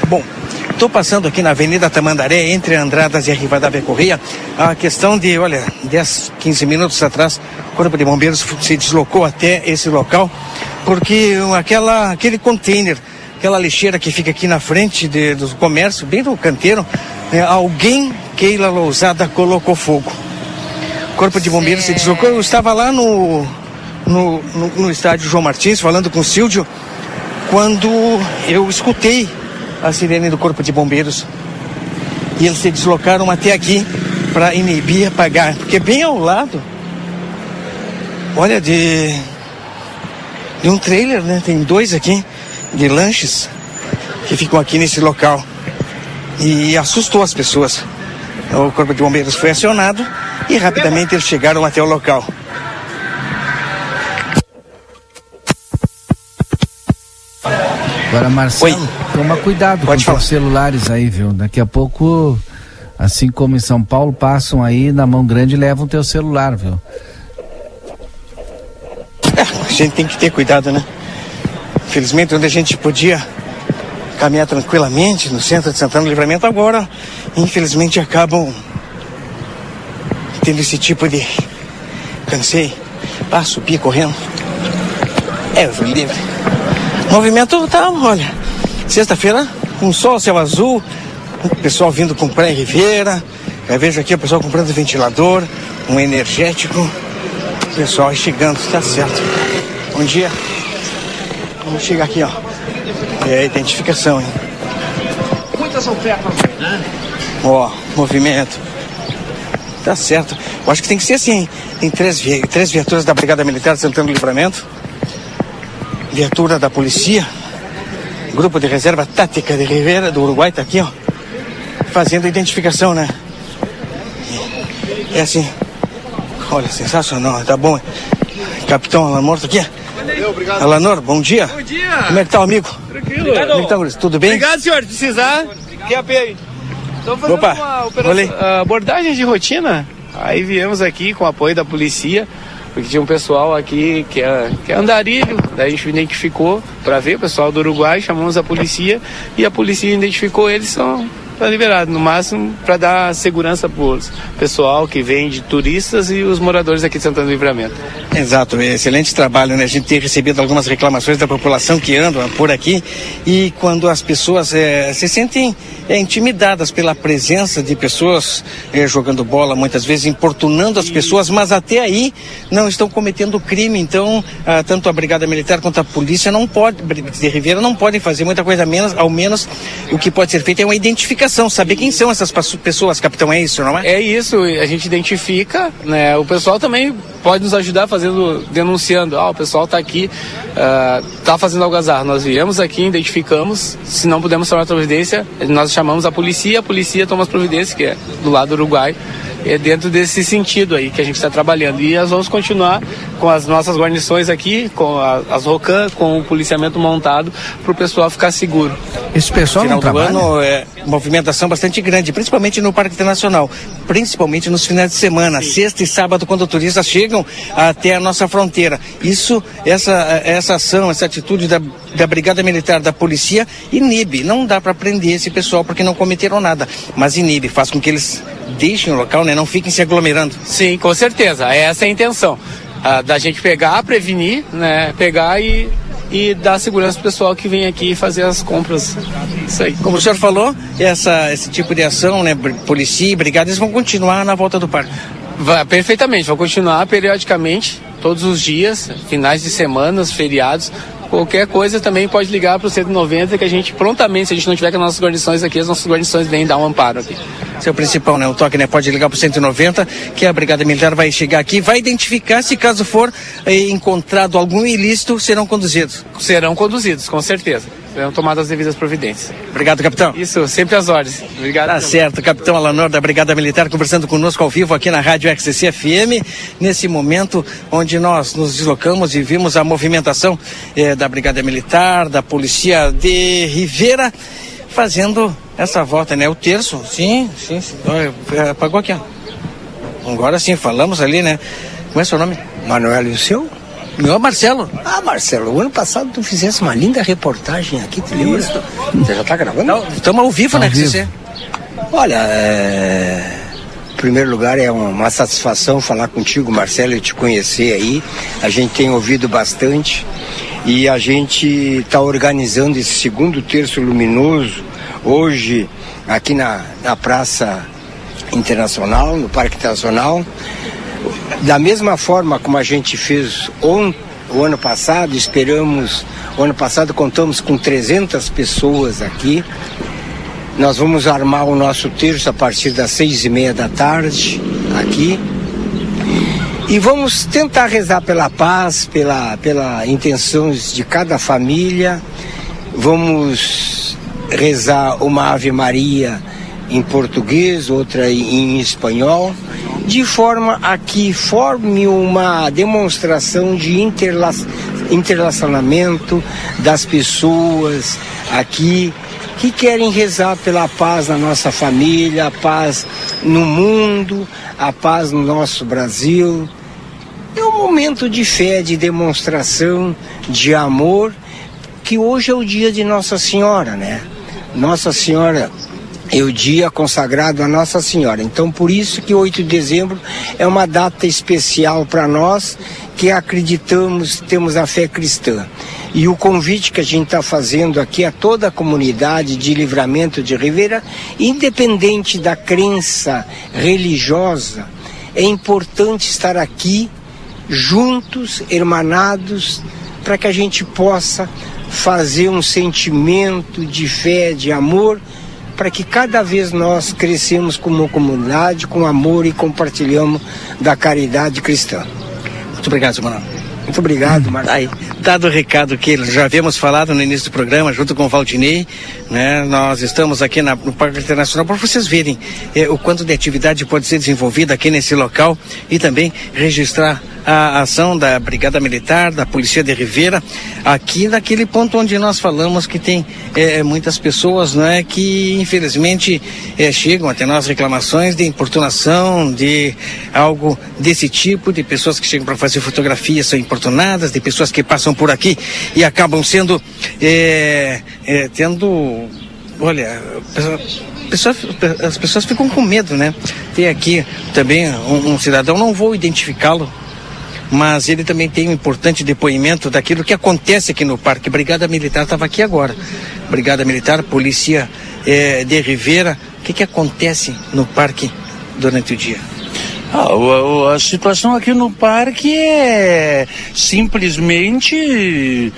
Bom, estou passando aqui na Avenida Tamandaré, entre Andradas e a Rivadavia Correia. A questão de, olha, 10, 15 minutos atrás, o Corpo de Bombeiros se deslocou até esse local, porque aquela, aquele container, aquela lixeira que fica aqui na frente de- do comércio, bem no canteiro, né, alguém, Keila Lousada, colocou fogo. O Corpo de Bombeiros se deslocou. Eu estava lá no, no, no, no estádio João Martins, falando com o Silvio, quando eu escutei a sirene do Corpo de Bombeiros. E eles se deslocaram até aqui para inibir apagar. Porque bem ao lado, olha, de, de um trailer, né? Tem dois aqui de lanches que ficam aqui nesse local. E assustou as pessoas. O Corpo de Bombeiros foi acionado e rapidamente eles chegaram até o local. Agora, Marcelo, toma cuidado com os celulares aí, viu? Daqui a pouco, assim como em São Paulo, passam aí na mão grande e levam teu celular, viu? A gente tem que ter cuidado, né? Infelizmente, onde a gente podia caminhar tranquilamente no centro de Santana do Livramento, agora, infelizmente, acabam tendo esse tipo de. Cansei. Ah, subi correndo. É, eu fui livre. O movimento tá, olha, sexta-feira, um sol, céu azul, o pessoal vindo comprar em Ribeira. Eu vejo aqui o pessoal comprando ventilador, um energético. O pessoal chegando, tá certo. Bom dia. Vamos chegar aqui, ó. É a identificação, hein? Muitas ofertas, né? Ó, movimento. Tá certo. Eu acho que tem que ser assim. Tem três, vi- três viaturas da Brigada Militar de Santana do Livramento, viatura da polícia, grupo de reserva tática de Rivera do Uruguai tá aqui, ó, fazendo identificação, né? É assim. Olha, sensacional, tá bom. Capitão Alanor tá aqui. obrigado. Alanor, bom dia. Bom dia. Como é que tá, amigo? Tranquilo. Como é que tá, Guris? Tudo bem? Obrigado, senhor. Se precisar, que AP aí. Estamos fazendo Opa, uma operação, ah, abordagem de rotina. Aí viemos aqui com o apoio da polícia, porque tinha um pessoal aqui que é, que é andarilho, daí a gente identificou para ver o pessoal do Uruguai, chamamos a polícia e a polícia identificou eles, são tá liberado, no máximo para dar segurança para o pessoal que vem de turistas e os moradores aqui de Santana do Livramento. Exato, excelente trabalho, né? A gente tem recebido algumas reclamações da população que anda por aqui e quando as pessoas eh, se sentem eh, intimidadas pela presença de pessoas eh, jogando bola, muitas vezes importunando as pessoas, mas até aí não estão cometendo crime. Então, ah, tanto a Brigada Militar quanto a polícia não pode, de Ribeira não podem fazer muita coisa menos, ao menos o que pode ser feito é uma identificação, saber quem são essas pessoas, capitão, é isso, não é? É isso, a gente identifica, né? O pessoal também pode nos ajudar fazendo, denunciando, ah, o pessoal está aqui, está fazendo algazarra. Nós viemos aqui, identificamos, se não pudermos tomar providência, nós chamamos a polícia, a polícia toma as providências, que é do lado do Uruguai. É dentro desse sentido aí que a gente está trabalhando. E nós vamos continuar com as nossas guarnições aqui, com a- as ROCAM, com o policiamento montado, para o pessoal ficar seguro. Esse pessoal Final não do trabalha? ano é movimentação bastante grande, principalmente no Parque Internacional, principalmente nos finais de semana, sexta e sábado, quando turistas chegam até a nossa fronteira. Isso, essa, essa ação, essa atitude da, da Brigada Militar, da Polícia, inibe. Não dá para prender esse pessoal porque não cometeram nada, mas inibe, faz com que eles deixem o local, né? Não fiquem se aglomerando. Sim, com certeza. Essa é a intenção. ah, da gente pegar, prevenir, né? Pegar e, e dar segurança pro pessoal que vem aqui fazer as compras. Isso aí. Como o senhor falou, essa, esse tipo de ação, né? Polícia brigada, eles vão continuar na volta do parque. Vai, perfeitamente, vou continuar periodicamente, todos os dias, finais de semanas, feriados. Qualquer coisa também pode ligar para o 190 que a gente prontamente, se a gente não tiver com as nossas guarnições aqui, as nossas guarnições vêm dar um amparo aqui. Seu principal, né? O toque, né? Pode ligar para o 190, que a Brigada Militar vai chegar aqui, vai identificar se caso for eh, encontrado algum ilícito, serão conduzidos. Serão conduzidos, com certeza. Serão tomadas as devidas providências. Obrigado, capitão. Isso, sempre às ordens. Obrigado. Tá certo, capitão Alanor da Brigada Militar conversando conosco ao vivo aqui na Rádio XCC FM, nesse momento onde nós nos deslocamos e vimos a movimentação eh, da Brigada Militar, da Polícia de Rivera, fazendo essa volta, né? O terço, sim, sim, sim. Eh, Apagou aqui, ó. Agora sim, falamos ali, né? Como é seu nome? Manuel e o seu? Meu é Marcelo. Ah, Marcelo, o ano passado tu fizesse uma linda reportagem aqui, tu lembra? Você já tá gravando? Estamos ao vivo, né, vivo. Olha, é... em primeiro lugar é uma satisfação falar contigo, Marcelo, e te conhecer aí. A gente tem ouvido bastante e a gente está organizando esse segundo terço luminoso hoje aqui na, na Praça Internacional, no Parque Internacional. Da mesma forma como a gente fez o ano passado, esperamos, o ano passado contamos com 300 pessoas aqui. Nós vamos armar o nosso terço a partir das seis e meia da tarde aqui. E vamos tentar rezar pela paz, pela, pela intenções de cada família. Vamos rezar uma Ave Maria em português, outra em espanhol, de forma a que forme uma demonstração de interla interrelacionamento das pessoas aqui que querem rezar pela paz na nossa família, a paz no mundo, a paz no nosso Brasil. É um momento de fé, de demonstração, de amor, que hoje é o dia de Nossa Senhora, né? Nossa Senhora é o dia consagrado a Nossa Senhora. Então, por isso que 8 de dezembro é uma data especial para nós que acreditamos, temos a fé cristã. E o convite que a gente está fazendo aqui a toda a comunidade de Livramento de Ribeira, independente da crença religiosa, é importante estar aqui juntos, hermanados, para que a gente possa fazer um sentimento de fé, de amor para que cada vez nós crescemos como comunidade, com amor e compartilhamos da caridade cristã. Muito obrigado, seu Manuel. Muito obrigado, Marcos. Aí, dado o recado que já havíamos falado no início do programa, junto com o Valdinei, né, nós estamos aqui na, no Parque Internacional para vocês verem eh, o quanto de atividade pode ser desenvolvida aqui nesse local e também registrar a ação da Brigada Militar, da Polícia de Ribeira, aqui naquele ponto onde nós falamos que tem eh, muitas pessoas né, que infelizmente eh, chegam até nós reclamações de importunação, de algo desse tipo, de pessoas que chegam para fazer fotografias são importunadas, de pessoas que passam por aqui e acabam sendo eh, eh, tendo, olha, as pessoas ficam com medo, né? Tem aqui também um, um cidadão, não vou identificá-lo, mas ele também tem um importante depoimento daquilo que acontece aqui no parque. Brigada Militar estava aqui agora. Brigada Militar, Polícia eh, de Rivera. O que, que acontece no parque durante o dia? Ah, o- o- a situação aqui no parque é simplesmente.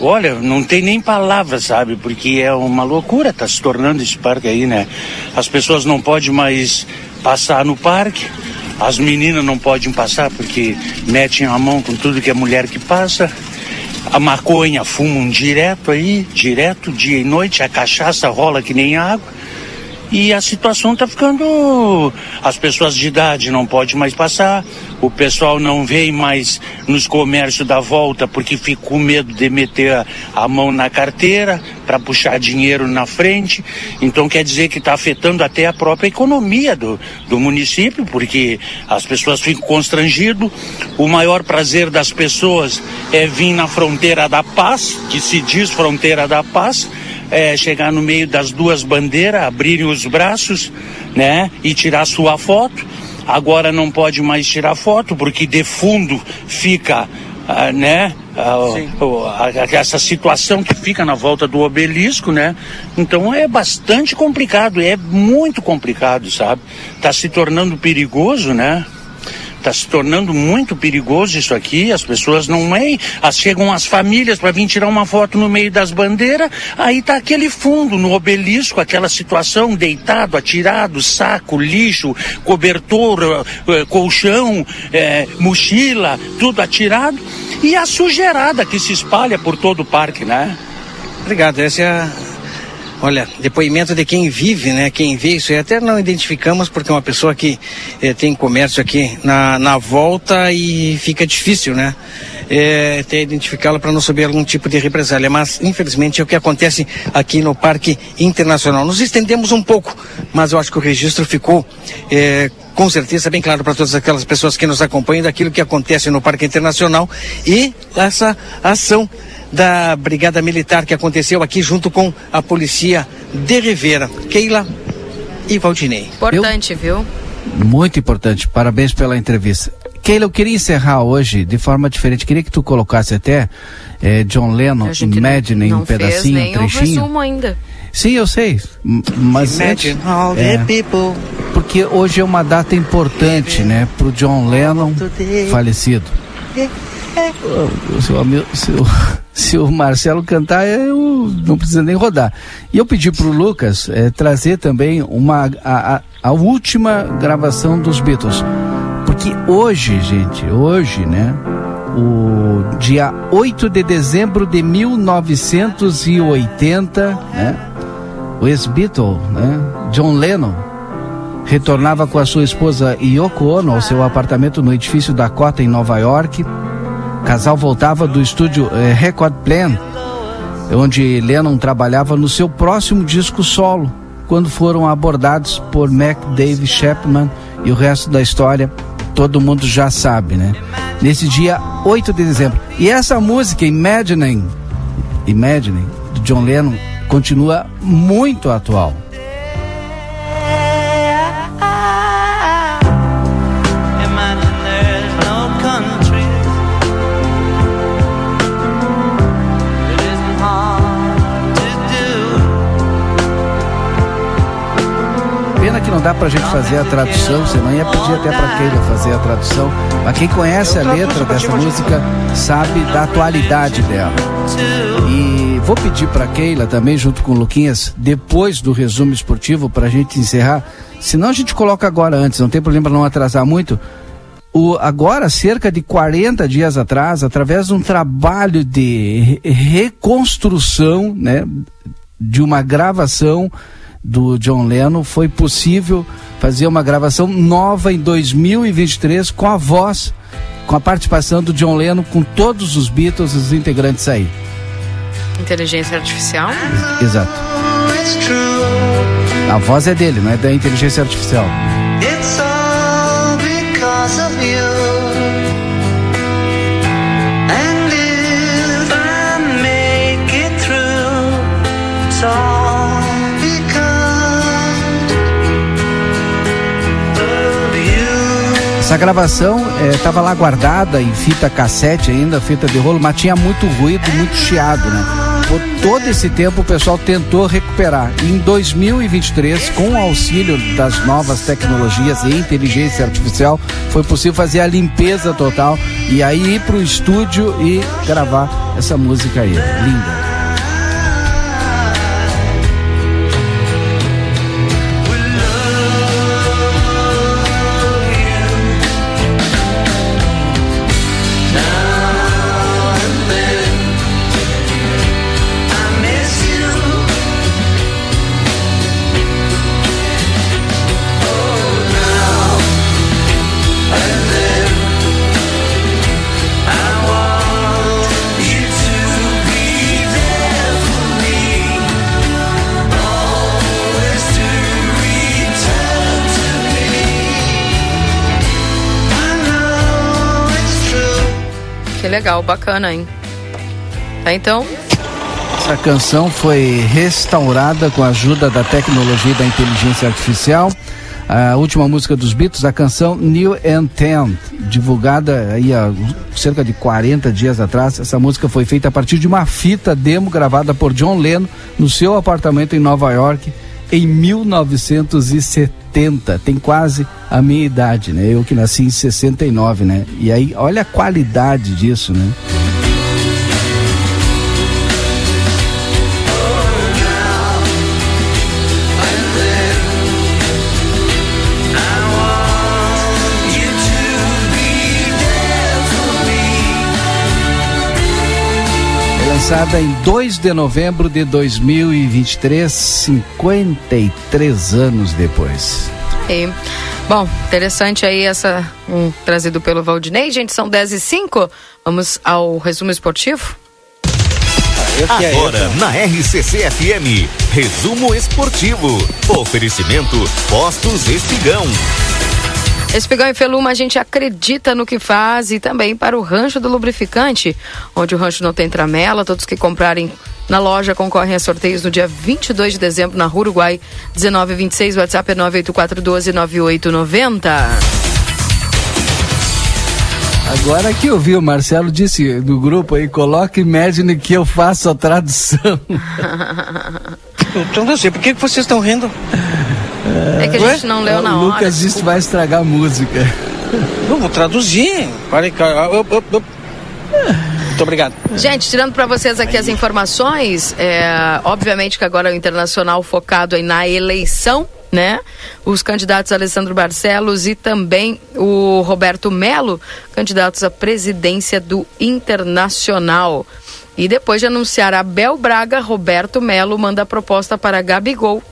Olha, não tem nem palavras, sabe? Porque é uma loucura, tá se tornando esse parque aí, né? As pessoas não podem mais passar no parque, as meninas não podem passar porque metem a mão com tudo que é mulher que passa. A maconha fumam direto aí, direto, dia e noite, a cachaça rola que nem água. E a situação está ficando. As pessoas de idade não podem mais passar, o pessoal não vem mais nos comércios da volta porque fica com medo de meter a, mão na carteira para puxar dinheiro na frente. Então quer dizer que está afetando até a própria economia do, do município, porque as pessoas ficam constrangidas. O maior prazer das pessoas é vir na fronteira da paz, que se diz fronteira da paz é, chegar no meio das duas bandeiras, abrirem os braços, né, e tirar sua foto. Agora não pode mais tirar foto porque de fundo fica, ah, né, ah, o- a- a- essa situação que fica na volta do obelisco, né? Então é bastante complicado, é muito complicado, sabe? Tá se tornando perigoso, né? Está se tornando muito perigoso isso aqui. As pessoas não é. As, chegam as famílias para vir tirar uma foto no meio das bandeiras. Aí tá aquele fundo no obelisco, aquela situação, deitado, atirado, saco, lixo, cobertor, eh, eh, colchão, eh, mochila, tudo atirado. E a sujeirada que se espalha por todo o parque, né? Obrigado, essa é a. Olha, depoimento de quem vive, né? Quem vê isso aí. Até não identificamos porque é uma pessoa que eh, tem comércio aqui na, na volta e fica difícil, né? É, até identificá-lo para não subir algum tipo de represália. Mas, infelizmente, é o que acontece aqui no Parque Internacional. Nos estendemos um pouco, mas eu acho que o registro ficou. eh, com certeza bem claro para todas aquelas pessoas que nos acompanham daquilo que acontece no Parque Internacional e essa ação da Brigada Militar que aconteceu aqui junto com a Polícia de Rivera. Keila e Valdinei. Importante, viu? Muito importante. Parabéns pela entrevista. Keila, eu queria encerrar hoje de forma diferente. Queria que tu colocasse até eh, John Lennon, Imagine, não um fez pedacinho, nem um o trechinho. resumo ainda. Sim, eu sei. Mas Imagine antes- all the é, people. porque hoje é uma data importante, né, pro John Lennon falecido. Se o, o- o Marcelo cantar, eu não precisa nem rodar. E eu pedi pro Lucas eh, trazer também uma a, a- a última gravação dos Beatles. Porque hoje, gente, hoje, né? O dia 8 de dezembro de 1980, né? O ex-Beatle, né? John Lennon retornava com a sua esposa Yoko Ono ao seu apartamento no edifício Dakota em Nova York. O casal voltava do estúdio eh, Record Plan, onde Lennon trabalhava no seu próximo disco solo, quando foram abordados por Mac Dave Chapman e o resto da história todo mundo já sabe, né? Nesse dia 8 de dezembro. E essa música Imagining, Imagining, de John Lennon, continua muito atual. Que não dá pra gente fazer a tradução, senão ia pedir até pra Keila fazer a tradução. Mas quem conhece a letra dessa música sabe da atualidade dela. E vou pedir pra Keila também, junto com o Luquinhas, depois do resumo esportivo, pra gente encerrar. Senão a gente coloca agora antes, não tem problema não atrasar muito. O, agora, cerca de 40 dias atrás, através de um trabalho de re- reconstrução, né, de uma gravação do John Lennon, foi possível fazer uma gravação nova em 2023 com a voz, com a participação do John Lennon, com todos os Beatles, os integrantes aí. Inteligência artificial? Exato. A voz é dele, não é da inteligência artificial. It's all because of you. And Essa gravação estava lá guardada em fita cassete ainda, fita de rolo, mas tinha muito ruído, muito chiado, né? Por todo esse tempo o pessoal tentou recuperar. Em 2023, com o auxílio das novas tecnologias e inteligência artificial, foi possível fazer a limpeza total e aí ir pro estúdio e gravar essa música aí. Linda. Que legal, bacana, hein? Tá, então, Essa canção foi restaurada com a ajuda da tecnologia e da inteligência artificial. A última música dos Beatles, a canção New Intent, divulgada aí há cerca de 40 dias atrás. Essa música foi feita a partir de uma fita demo gravada por John Lennon no seu apartamento em Nova York em 1970. Tem quase a minha idade, né? Eu que nasci em 69, né? E aí, olha a qualidade disso, né? Lançada em 2 de novembro de 2023, 53 anos depois. E, bom, interessante aí essa um, trazido pelo Valdinei. Gente, são 10 e 5. Vamos ao resumo esportivo. Agora na RCC FM, resumo esportivo. Oferecimento Postos Espigão. Espigão e Feluma, a gente acredita no que faz e também para o Rancho do Lubrificante, onde o rancho não tem tramela. Todos que comprarem na loja concorrem a sorteios no dia 22 de dezembro na Rua Uruguai, 1926. WhatsApp é 984129890. Agora que eu vi, o Marcelo disse no grupo aí, coloque Imagine que eu faço a tradução. Então não sei, por que que vocês estão rindo? É que a gente não leu na o hora. Lucas disse que vai estragar a música. Eu vou traduzir. Muito obrigado. Gente, tirando para vocês aqui as informações, é, obviamente que agora é o Internacional focado aí na eleição, né? Os candidatos Alessandro Barcelos e também o Roberto Melo, candidatos à presidência do Internacional. E depois de anunciar Abel Braga, Roberto Melo manda a proposta para Gabigol.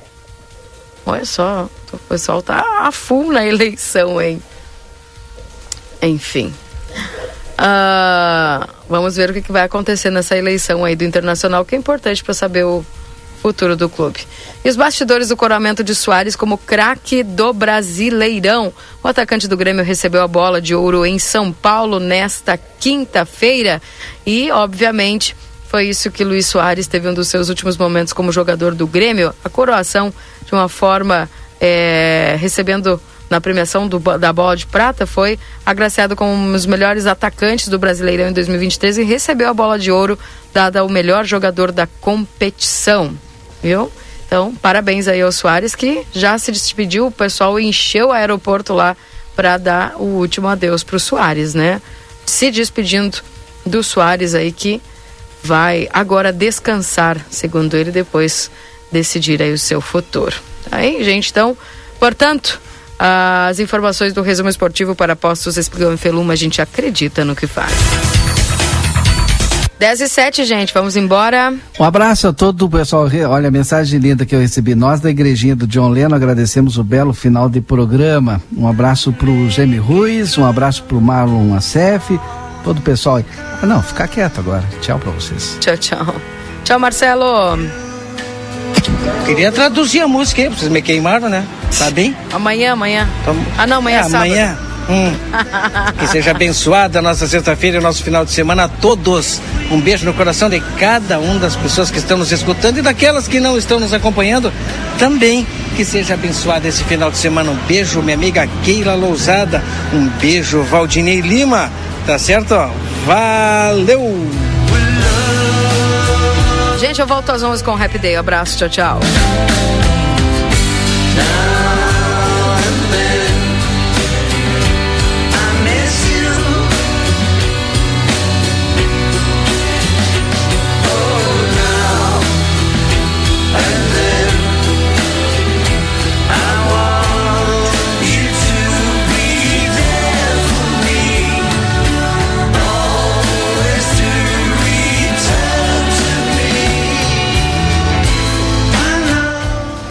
Olha só, o pessoal tá a full na eleição, hein? Enfim. Ah, vamos ver o que, vai acontecer nessa eleição aí do Internacional, que é importante para saber o futuro do clube. E os bastidores do coramento de Soares como craque do Brasileirão. O atacante do Grêmio recebeu a bola de ouro em São Paulo nesta quinta-feira e, obviamente, foi isso que Luiz Soares teve um dos seus últimos momentos como jogador do Grêmio, a coroação de uma forma é, recebendo na premiação do, da bola de prata, foi agraciado como um dos melhores atacantes do Brasileirão em 2023 e recebeu a bola de ouro dada ao melhor jogador da competição. Viu? Então, parabéns aí ao Soares que já se despediu, o pessoal encheu o aeroporto lá para dar o último adeus para o Soares, né? Se despedindo do Soares aí que vai agora descansar, segundo ele, depois decidir aí o seu futuro. Tá aí, gente, então, portanto, as informações do resumo esportivo para postos Espigão e Feluma, a gente acredita no que faz. 10 e 7, gente, vamos embora. Um abraço a todo o pessoal. Olha a mensagem linda que eu recebi. Nós da igrejinha do John Leno agradecemos o belo final de programa. Um abraço pro Gemi Ruiz, um abraço pro Marlon Acef, todo o pessoal. Ah, não, ficar quieto agora. Tchau para vocês. Tchau, tchau. Tchau, Marcelo. Queria traduzir a música aí, vocês me queimaram, né? Tá bem? Amanhã, amanhã. Então, ah, não, amanhã é, é sábado. Amanhã. Hum. que seja abençoada a nossa sexta-feira e o nosso final de semana a todos. Um beijo no coração de cada uma das pessoas que estão nos escutando e daquelas que não estão nos acompanhando também. Que seja abençoado esse final de semana. Um beijo, minha amiga Keila Lousada. Um beijo, Valdinei Lima. Tá certo? Valeu! Gente, eu volto às 11 com o Happy Day. Abraço, tchau, tchau.